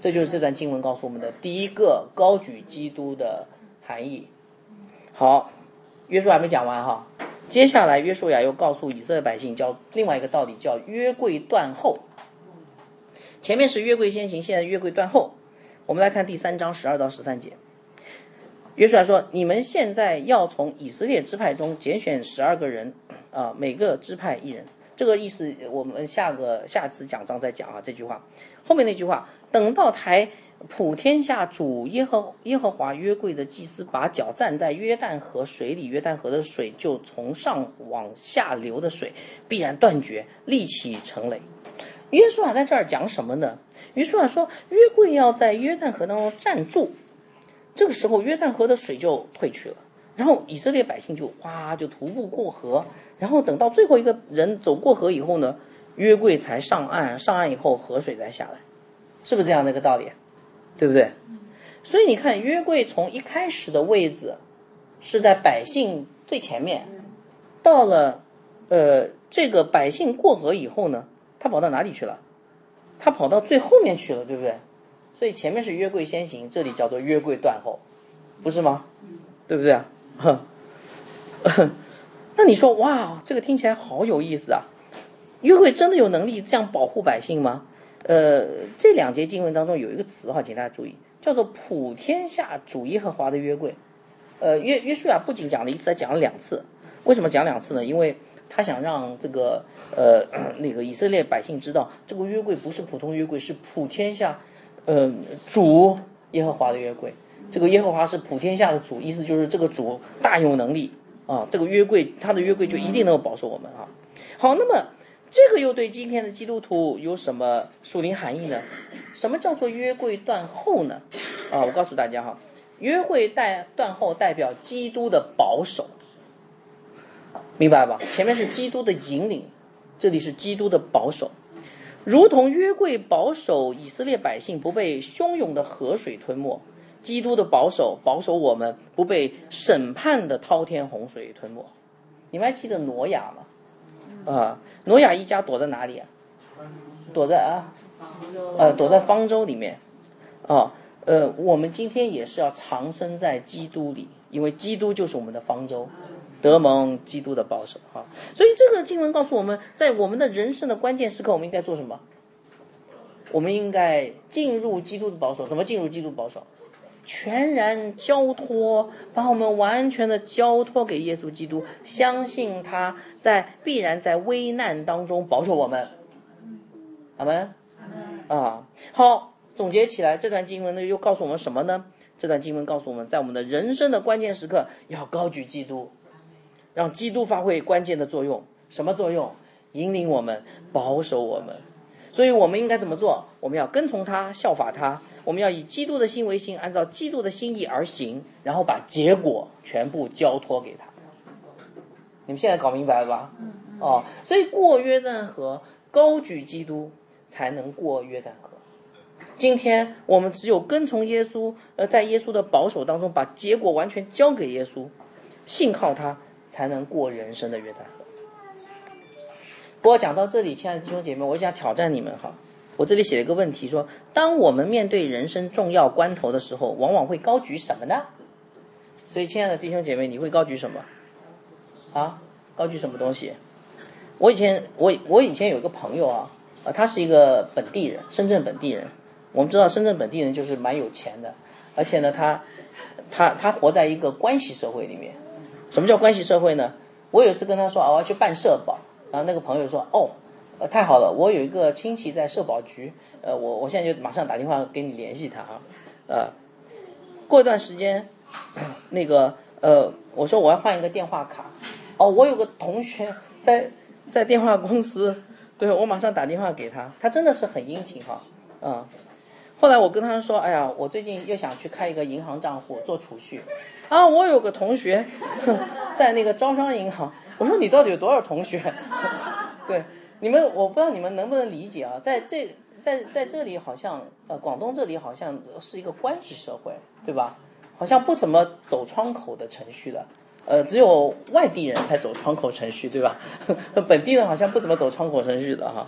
这就是这段经文告诉我们的第一个高举基督的含义。好，约书还没讲完哈，接下来约书亚又告诉以色列百姓，叫另外一个道理，叫约柜断后。前面是约柜先行，现在约柜断后。我们来看第三章十二到十三节。约书亚说：“你们现在要从以色列支派中拣选十二个人。”啊，每个支派一人，这个意思我们下个下次讲章再讲啊。这句话后面那句话，等到台普天下主耶和耶和华约柜的祭司把脚站在约旦河水里，约旦河的水就从上往下流的水必然断绝，立起成垒。约书亚在这儿讲什么呢？约书亚说，约柜要在约旦河当中站住，这个时候约旦河的水就退去了，然后以色列百姓就哗就徒步过河。然后等到最后一个人走过河以后呢，约柜才上岸，上岸以后河水再下来，是不是这样的一个道理？对不对？所以你看，约柜从一开始的位置是在百姓最前面，到了呃这个百姓过河以后呢，他跑到哪里去了？他跑到最后面去了，对不对？所以前面是约柜先行，这里叫做约柜断后，不是吗？对不对啊？那你说哇，这个听起来好有意思啊！约柜真的有能力这样保护百姓吗？呃，这两节经文当中有一个词哈，请大家注意，叫做“普天下主耶和华的约柜”。呃，约约书亚不仅讲了一次，还讲了两次。为什么讲两次呢？因为他想让这个呃那个以色列百姓知道，这个约柜不是普通约柜，是普天下呃主耶和华的约柜。这个耶和华是普天下的主，意思就是这个主大有能力。啊，这个约柜，他的约柜就一定能够保守我们啊。好，那么这个又对今天的基督徒有什么属灵含义呢？什么叫做约柜断后呢？啊，我告诉大家哈，约柜代断后代表基督的保守，明白吧？前面是基督的引领，这里是基督的保守，如同约柜保守以色列百姓不被汹涌的河水吞没。基督的保守，保守我们不被审判的滔天洪水吞没。你们还记得挪亚吗？啊，挪亚一家躲在哪里啊？躲在啊，呃，躲在方舟里面。啊，呃，我们今天也是要长生在基督里，因为基督就是我们的方舟，德蒙基督的保守。哈，所以这个经文告诉我们在我们的人生的关键时刻，我们应该做什么？我们应该进入基督的保守。怎么进入基督保守？全然交托，把我们完全的交托给耶稣基督，相信他在必然在危难当中保守我们。阿门。啊，好，总结起来，这段经文呢又告诉我们什么呢？这段经文告诉我们在我们的人生的关键时刻要高举基督，让基督发挥关键的作用。什么作用？引领我们，保守我们。所以我们应该怎么做？我们要跟从他，效法他。我们要以基督的心为心，按照基督的心意而行，然后把结果全部交托给他。你们现在搞明白了吧？哦，所以过约旦河，高举基督，才能过约旦河。今天我们只有跟从耶稣，呃，在耶稣的保守当中，把结果完全交给耶稣，信靠他，才能过人生的约旦河。不过讲到这里，亲爱的弟兄姐妹，我想挑战你们哈。我这里写了一个问题，说：当我们面对人生重要关头的时候，往往会高举什么呢？所以，亲爱的弟兄姐妹，你会高举什么？啊，高举什么东西？我以前，我我以前有一个朋友啊，啊，他是一个本地人，深圳本地人。我们知道深圳本地人就是蛮有钱的，而且呢，他他他活在一个关系社会里面。什么叫关系社会呢？我有一次跟他说啊，我要去办社保，然后那个朋友说哦，呃，太好了，我有一个亲戚在社保局，呃，我我现在就马上打电话给你联系他啊，呃，过一段时间，那个呃，我说我要换一个电话卡，哦，我有个同学在在电话公司，对我马上打电话给他，他真的是很殷勤哈，嗯。后来我跟他说：“哎呀，我最近又想去开一个银行账户做储蓄，啊，我有个同学 在那个招商银行。我说你到底有多少同学？对，你们我不知道你们能不能理解啊？在这在在这里好像呃广东这里好像是一个关系社会，对吧？好像不怎么走窗口的程序的，呃，只有外地人才走窗口程序，对吧？本地人好像不怎么走窗口程序的哈，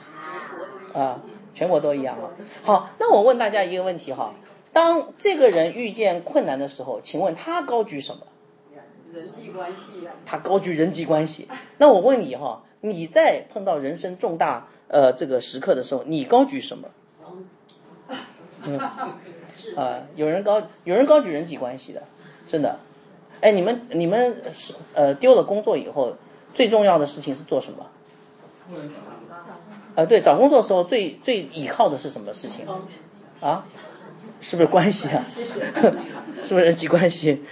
啊。”全国都一样啊。好，那我问大家一个问题哈：当这个人遇见困难的时候，请问他高举什么？人际关系。他高举人际关系。那我问你哈，你在碰到人生重大呃这个时刻的时候，你高举什么？嗯啊，有人高有人高举人际关系的，真的。哎，你们你们是呃丢了工作以后，最重要的事情是做什么？呃，对，找工作的时候最最依靠的是什么事情？啊，是不是关系啊？是不是人际关系？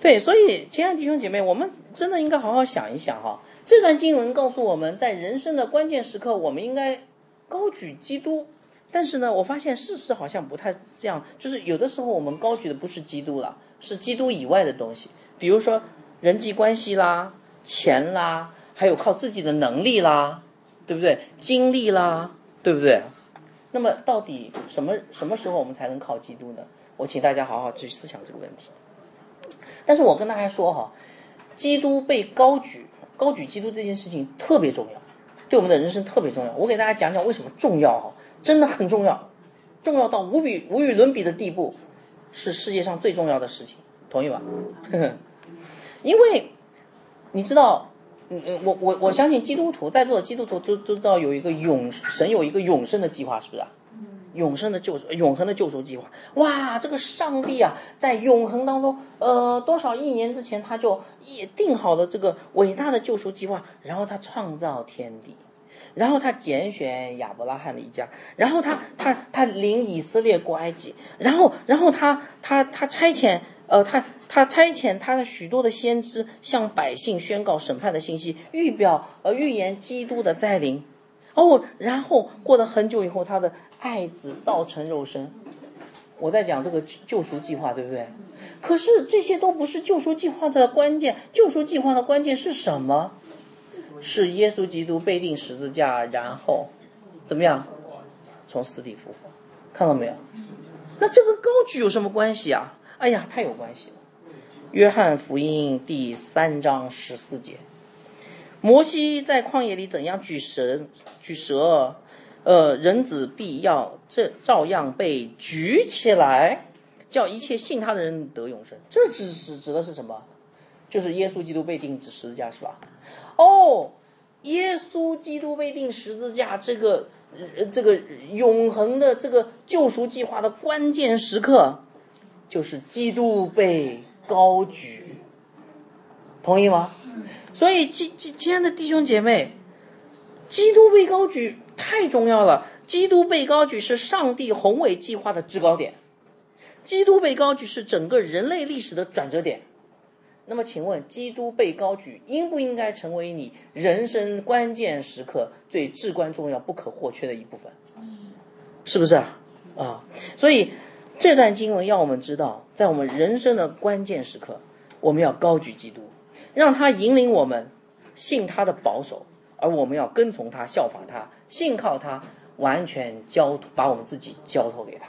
对，所以亲爱的弟兄姐妹，我们真的应该好好想一想哈。这段经文告诉我们在人生的关键时刻，我们应该高举基督。但是呢，我发现事实好像不太这样，就是有的时候我们高举的不是基督了，是基督以外的东西，比如说人际关系啦、钱啦，还有靠自己的能力啦。对不对？经历啦，对不对？那么到底什么什么时候我们才能靠基督呢？我请大家好好去思想这个问题。但是我跟大家说哈，基督被高举，高举基督这件事情特别重要，对我们的人生特别重要。我给大家讲讲为什么重要哈，真的很重要，重要到无比无与伦比的地步，是世界上最重要的事情，同意吧？因为你知道。嗯嗯，我我我相信基督徒在座的基督徒都都知道有一个永神有一个永生的计划，是不是啊？永生的救赎永恒的救赎计划。哇，这个上帝啊，在永恒当中，呃，多少亿年之前他就也定好了这个伟大的救赎计划，然后他创造天地，然后他拣选亚伯拉罕的一家，然后他他他领以色列过埃及，然后然后他他他差遣。呃，他他差遣他的许多的先知向百姓宣告审判的信息，预表呃预言基督的再临。哦，然后过了很久以后，他的爱子道成肉身。我在讲这个救赎计划，对不对？可是这些都不是救赎计划的关键，救赎计划的关键是什么？是耶稣基督被钉十字架，然后怎么样从死里复活？看到没有？那这个高举有什么关系啊？哎呀，太有关系了！约翰福音第三章十四节，摩西在旷野里怎样举蛇？举蛇，呃，人子必要这照样被举起来，叫一切信他的人得永生。这指是指的是什么？就是耶稣基督被钉十字架，是吧？哦，耶稣基督被钉十字架，这个呃这个永恒的这个救赎计划的关键时刻。就是基督被高举，同意吗？所以，亲亲亲爱的弟兄姐妹，基督被高举太重要了。基督被高举是上帝宏伟计划的制高点，基督被高举是整个人类历史的转折点。那么，请问，基督被高举应不应该成为你人生关键时刻最至关重要、不可或缺的一部分？是不是啊？啊，所以。这段经文要我们知道，在我们人生的关键时刻，我们要高举基督，让他引领我们，信他的保守，而我们要跟从他，效法他，信靠他，完全交把我们自己交托给他。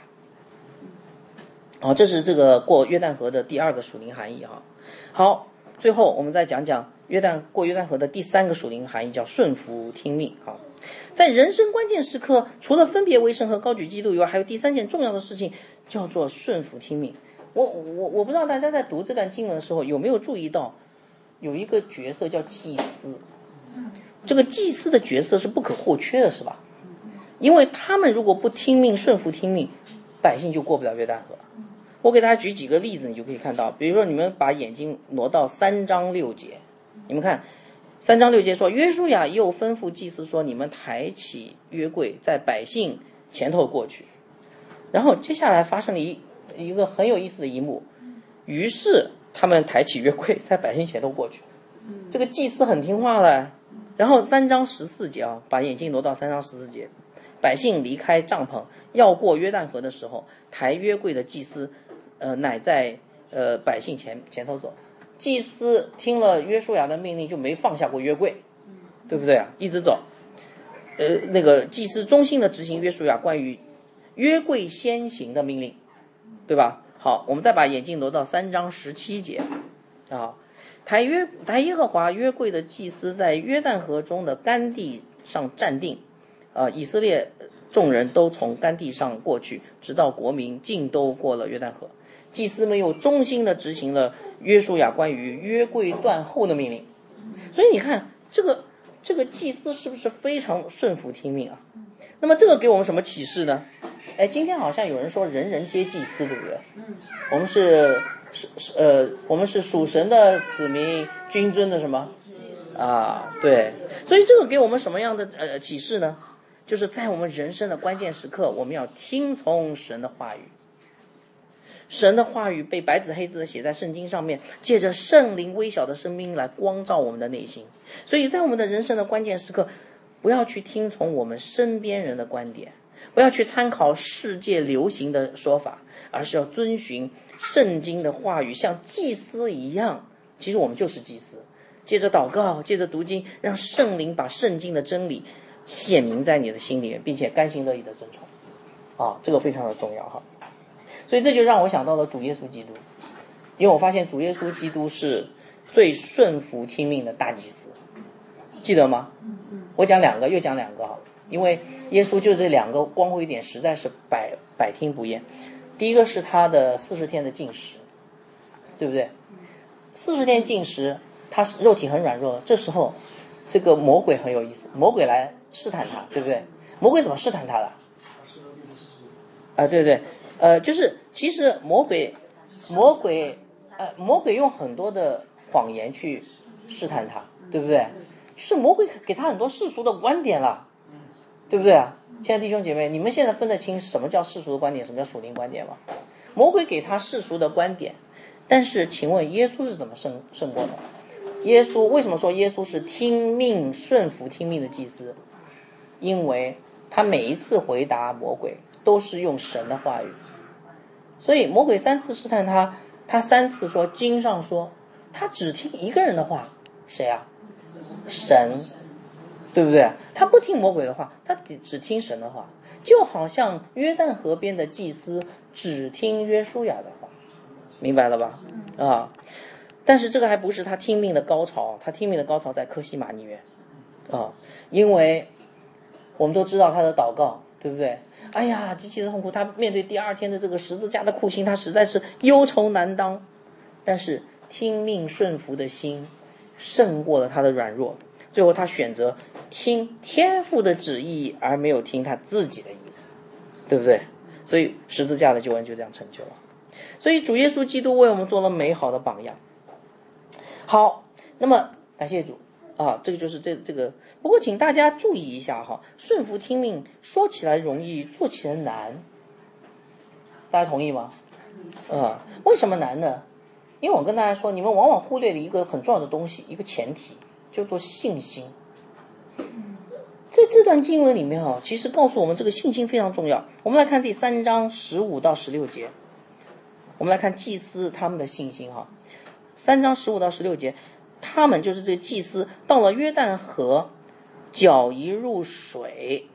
好，这是这个过约旦河的第二个属灵含义哈。好，最后我们再讲讲约旦过约旦河的第三个属灵含义，叫顺服听命。好，在人生关键时刻，除了分别为圣和高举基督以外，还有第三件重要的事情。叫做顺服听命。我我我不知道大家在读这段经文的时候有没有注意到，有一个角色叫祭司。这个祭司的角色是不可或缺的，是吧？因为他们如果不听命顺服听命，百姓就过不了约旦河。我给大家举几个例子，你就可以看到，比如说你们把眼睛挪到三章六节，你们看三章六节说，约书亚又吩咐祭司说，你们抬起约柜在百姓前头过去。然后接下来发生了一一个很有意思的一幕，于是他们抬起约柜 在百姓前头过去。这个祭司很听话的。然后三章十四节啊，把眼镜挪到三章十四节，百姓离开帐篷要过约旦河的时候，抬约柜的祭司。呃，乃在呃百姓前前头走，祭司听了约书亚的命令，就没放下过约柜，对不对啊？一直走，呃，那个祭司忠心的执行约书亚关于约柜先行的命令，对吧？好，我们再把眼镜挪到三章十七节啊，抬约抬耶和华约柜的祭司在约旦河中的干地上站定，啊，以色列众人都从干地上过去，直到国民尽都过了约旦河。祭司们又忠心的执行了约书亚关于约柜断后的命令，所以你看这个这个祭司是不是非常顺服听命啊？那么这个给我们什么启示呢？哎，今天好像有人说人人皆祭司，对不对？我们是是是呃，我们是属神的子民，君尊的什么？啊，对。所以这个给我们什么样的呃启示呢？就是在我们人生的关键时刻，我们要听从神的话语。神的话语被白纸黑字的写在圣经上面，借着圣灵微小的声音来光照我们的内心。所以在我们的人生的关键时刻，不要去听从我们身边人的观点，不要去参考世界流行的说法，而是要遵循圣经的话语，像祭司一样。其实我们就是祭司，借着祷告，借着读经，让圣灵把圣经的真理显明在你的心里面，并且甘心乐意的遵从。啊，这个非常的重要哈。所以这就让我想到了主耶稣基督，因为我发现主耶稣基督是最顺服听命的大祭司，记得吗？我讲两个，又讲两个哈，因为耶稣就这两个光辉点实在是百百听不厌。第一个是他的四十天的禁食，对不对？四十天禁食，他是肉体很软弱，这时候这个魔鬼很有意思，魔鬼来试探他，对不对？魔鬼怎么试探他的？啊，对对。呃，就是其实魔鬼，魔鬼，呃，魔鬼用很多的谎言去试探他，对不对？就是魔鬼给他很多世俗的观点了，对不对啊？亲爱的弟兄姐妹，你们现在分得清什么叫世俗的观点，什么叫属灵观点吗？魔鬼给他世俗的观点，但是请问耶稣是怎么胜胜过的？耶稣为什么说耶稣是听命顺服听命的祭司？因为他每一次回答魔鬼都是用神的话语。所以魔鬼三次试探他，他三次说经上说，他只听一个人的话，谁啊？神，对不对？他不听魔鬼的话，他只只听神的话，就好像约旦河边的祭司只听约书亚的话，明白了吧？啊，但是这个还不是他听命的高潮，他听命的高潮在科西玛尼园，啊，因为我们都知道他的祷告，对不对？哎呀，极其的痛苦。他面对第二天的这个十字架的酷刑，他实在是忧愁难当。但是听命顺服的心胜过了他的软弱。最后他选择听天父的旨意，而没有听他自己的意思，对不对？所以十字架的救恩就这样成就了。所以主耶稣基督为我们做了美好的榜样。好，那么感谢主。啊，这个就是这这个。不过，请大家注意一下哈，顺服听命说起来容易，做起来难。大家同意吗？啊，为什么难呢？因为我跟大家说，你们往往忽略了一个很重要的东西，一个前提，叫做信心。在这段经文里面哈，其实告诉我们这个信心非常重要。我们来看第三章十五到十六节，我们来看祭司他们的信心哈。三章十五到十六节。他们就是这祭司，到了约旦河，脚一入水，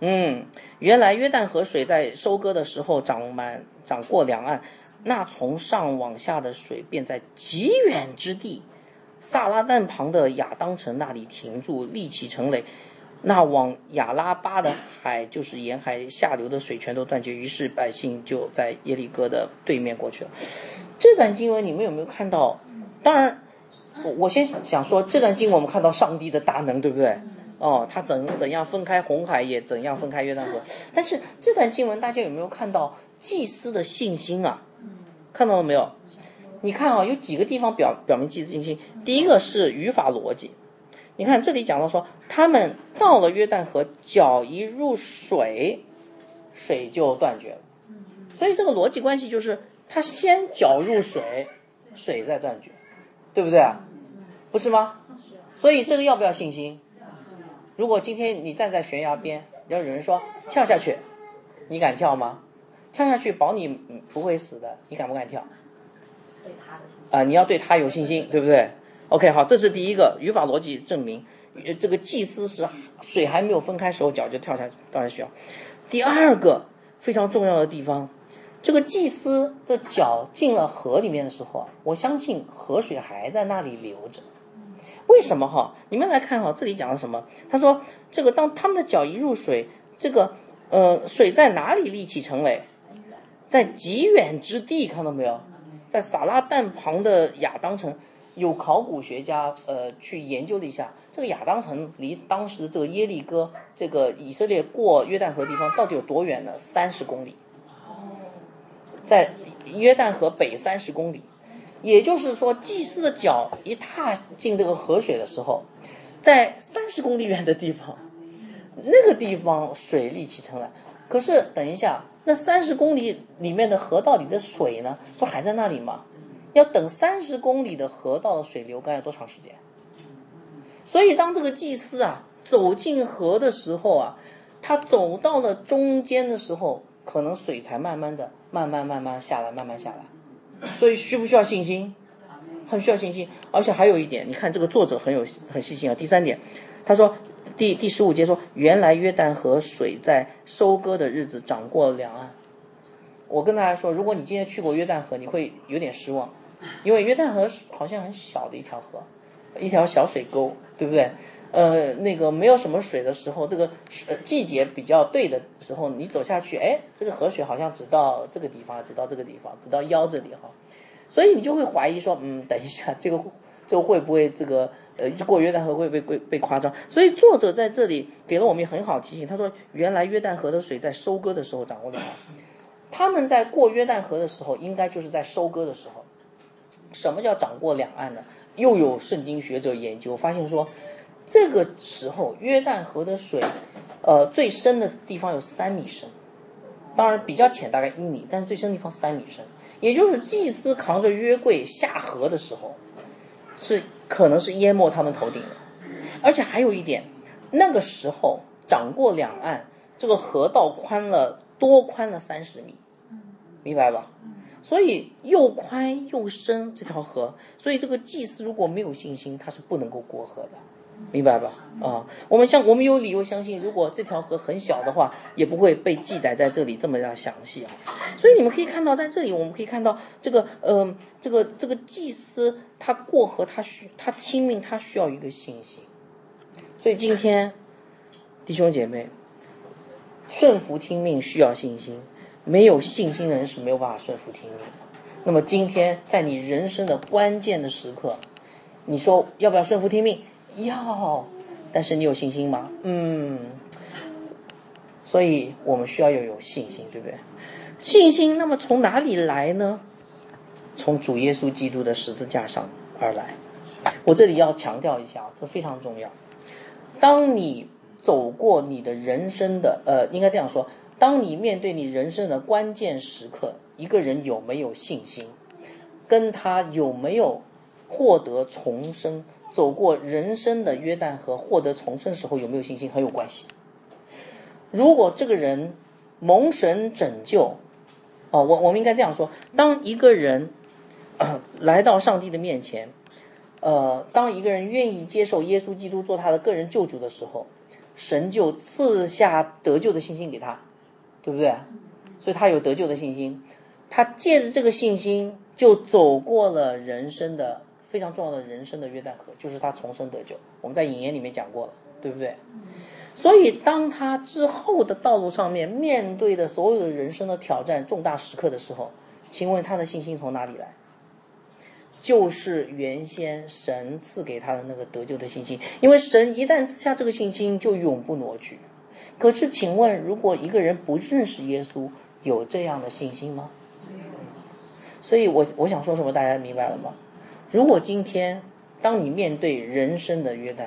嗯，原来约旦河水在收割的时候涨满，涨过两岸，那从上往下的水便在极远之地，萨拉旦旁的亚当城那里停住，立起城垒，那往亚拉巴的海，就是沿海下流的水全都断绝，于是百姓就在耶利哥的对面过去了。这段经文你们有没有看到？当然。我我先想说这段经文，我们看到上帝的大能，对不对？哦，他怎怎样分开红海，也怎样分开约旦河。但是这段经文大家有没有看到祭司的信心啊？看到了没有？你看啊，有几个地方表表明祭司信心。第一个是语法逻辑，你看这里讲到说，他们到了约旦河，脚一入水，水就断绝了。所以这个逻辑关系就是，他先脚入水，水再断绝，对不对啊？不是吗？所以这个要不要信心？如果今天你站在悬崖边，要有人说跳下去，你敢跳吗？跳下去保你嗯不会死的，你敢不敢跳？对他的。啊、你要对他有信心，对不对？OK，好，这是第一个语法逻辑证明，呃这个祭司是水还没有分开时候脚就跳下掉下去啊。第二个非常重要的地方，这个祭司的脚进了河里面的时候啊，我相信河水还在那里流着。为什么哈？你们来看哈，这里讲了什么？他说这个当他们的脚一入水，这个呃水在哪里立起成垒？在极远之地，看到没有？在撒拉旦旁的亚当城，有考古学家呃去研究了一下，这个亚当城离当时的这个耶利哥，这个以色列过约旦河地方到底有多远呢？三十公里，在约旦河北三十公里。也就是说，祭司的脚一踏进这个河水的时候，在三十公里远的地方，那个地方水立起成来。可是等一下，那三十公里里面的河道里的水呢，不还在那里吗？要等三十公里的河道的水流干要多长时间？所以当这个祭司啊走进河的时候啊，他走到了中间的时候，可能水才慢慢的、慢慢、慢慢下来，慢慢下来。所以需不需要信心？很需要信心。而且还有一点，你看这个作者很有很细心啊。第三点，他说第第十五节说，原来约旦河水在收割的日子涨过两岸。我跟大家说，如果你今天去过约旦河，你会有点失望，因为约旦河好像很小的一条河，一条小水沟，对不对？呃，那个没有什么水的时候，这个呃季节比较对的时候，你走下去，哎，这个河水好像只到这个地方，只到这个地方，只到腰这里哈，所以你就会怀疑说，嗯，等一下，这个这个会不会这个呃过约旦河会被被被夸张？所以作者在这里给了我们很好提醒，他说，原来约旦河的水在收割的时候掌握两岸，他们在过约旦河的时候，应该就是在收割的时候。什么叫掌过两岸呢？又有圣经学者研究发现说。这个时候，约旦河的水，呃，最深的地方有三米深，当然比较浅，大概一米，但是最深的地方三米深。也就是祭司扛着约柜下河的时候，是可能是淹没他们头顶的。而且还有一点，那个时候涨过两岸，这个河道宽了多宽了三十米，明白吧？所以又宽又深这条河，所以这个祭司如果没有信心，他是不能够过河的。明白吧？啊，我们相我们有理由相信，如果这条河很小的话，也不会被记载在这里这么样详细啊。所以你们可以看到，在这里我们可以看到这个，嗯、这个这个祭司他过河，他需他听命，他需要一个信心。所以今天弟兄姐妹，顺服听命需要信心，没有信心的人是没有办法顺服听命的。那么今天在你人生的关键的时刻，你说要不要顺服听命？要，但是你有信心吗？嗯，所以我们需要要有信心，对不对？信心，那么从哪里来呢？从主耶稣基督的十字架上而来。我这里要强调一下，这非常重要。当你走过你的人生的，呃，应该这样说，当你面对你人生的关键时刻，一个人有没有信心，跟他有没有获得重生。走过人生的约旦河，获得重生时候有没有信心很有关系。如果这个人蒙神拯救，哦，我我们应该这样说：当一个人、呃、来到上帝的面前，呃，当一个人愿意接受耶稣基督做他的个人救主的时候，神就赐下得救的信心给他，对不对？所以他有得救的信心，他借着这个信心就走过了人生的。非常重要的人生的约旦河，就是他重生得救。我们在引言里面讲过了，对不对？所以当他之后的道路上面面对的所有的人生的挑战、重大时刻的时候，请问他的信心从哪里来？就是原先神赐给他的那个得救的信心，因为神一旦赐下这个信心，就永不挪去。可是，请问，如果一个人不认识耶稣，有这样的信心吗？所以我我想说什么，大家明白了吗？如果今天当你面对人生的约旦，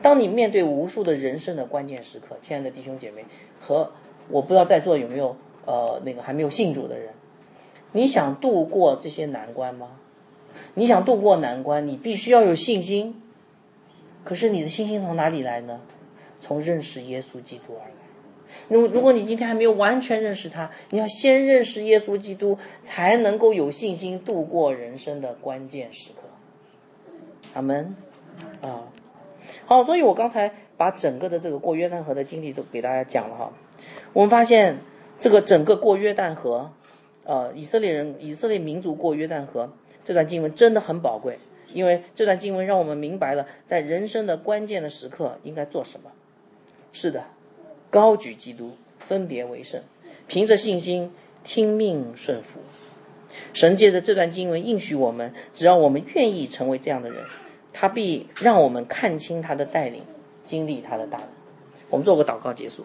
当你面对无数的人生的关键时刻，亲爱的弟兄姐妹和我不知道在座有没有呃那个还没有信主的人，你想度过这些难关吗？你想度过难关，你必须要有信心。可是你的信心从哪里来呢？从认识耶稣基督而来。如如果你今天还没有完全认识他，你要先认识耶稣基督，才能够有信心度过人生的关键时刻。阿门。啊，好，所以我刚才把整个的这个过约旦河的经历都给大家讲了哈。我们发现这个整个过约旦河，呃，以色列人、以色列民族过约旦河。这段经文真的很宝贵，因为这段经文让我们明白了在人生的关键的时刻应该做什么。是的，高举基督，分别为圣，凭着信心听命顺服。神借着这段经文应许我们，只要我们愿意成为这样的人，他必让我们看清他的带领，经历他的大能。我们做个祷告结束。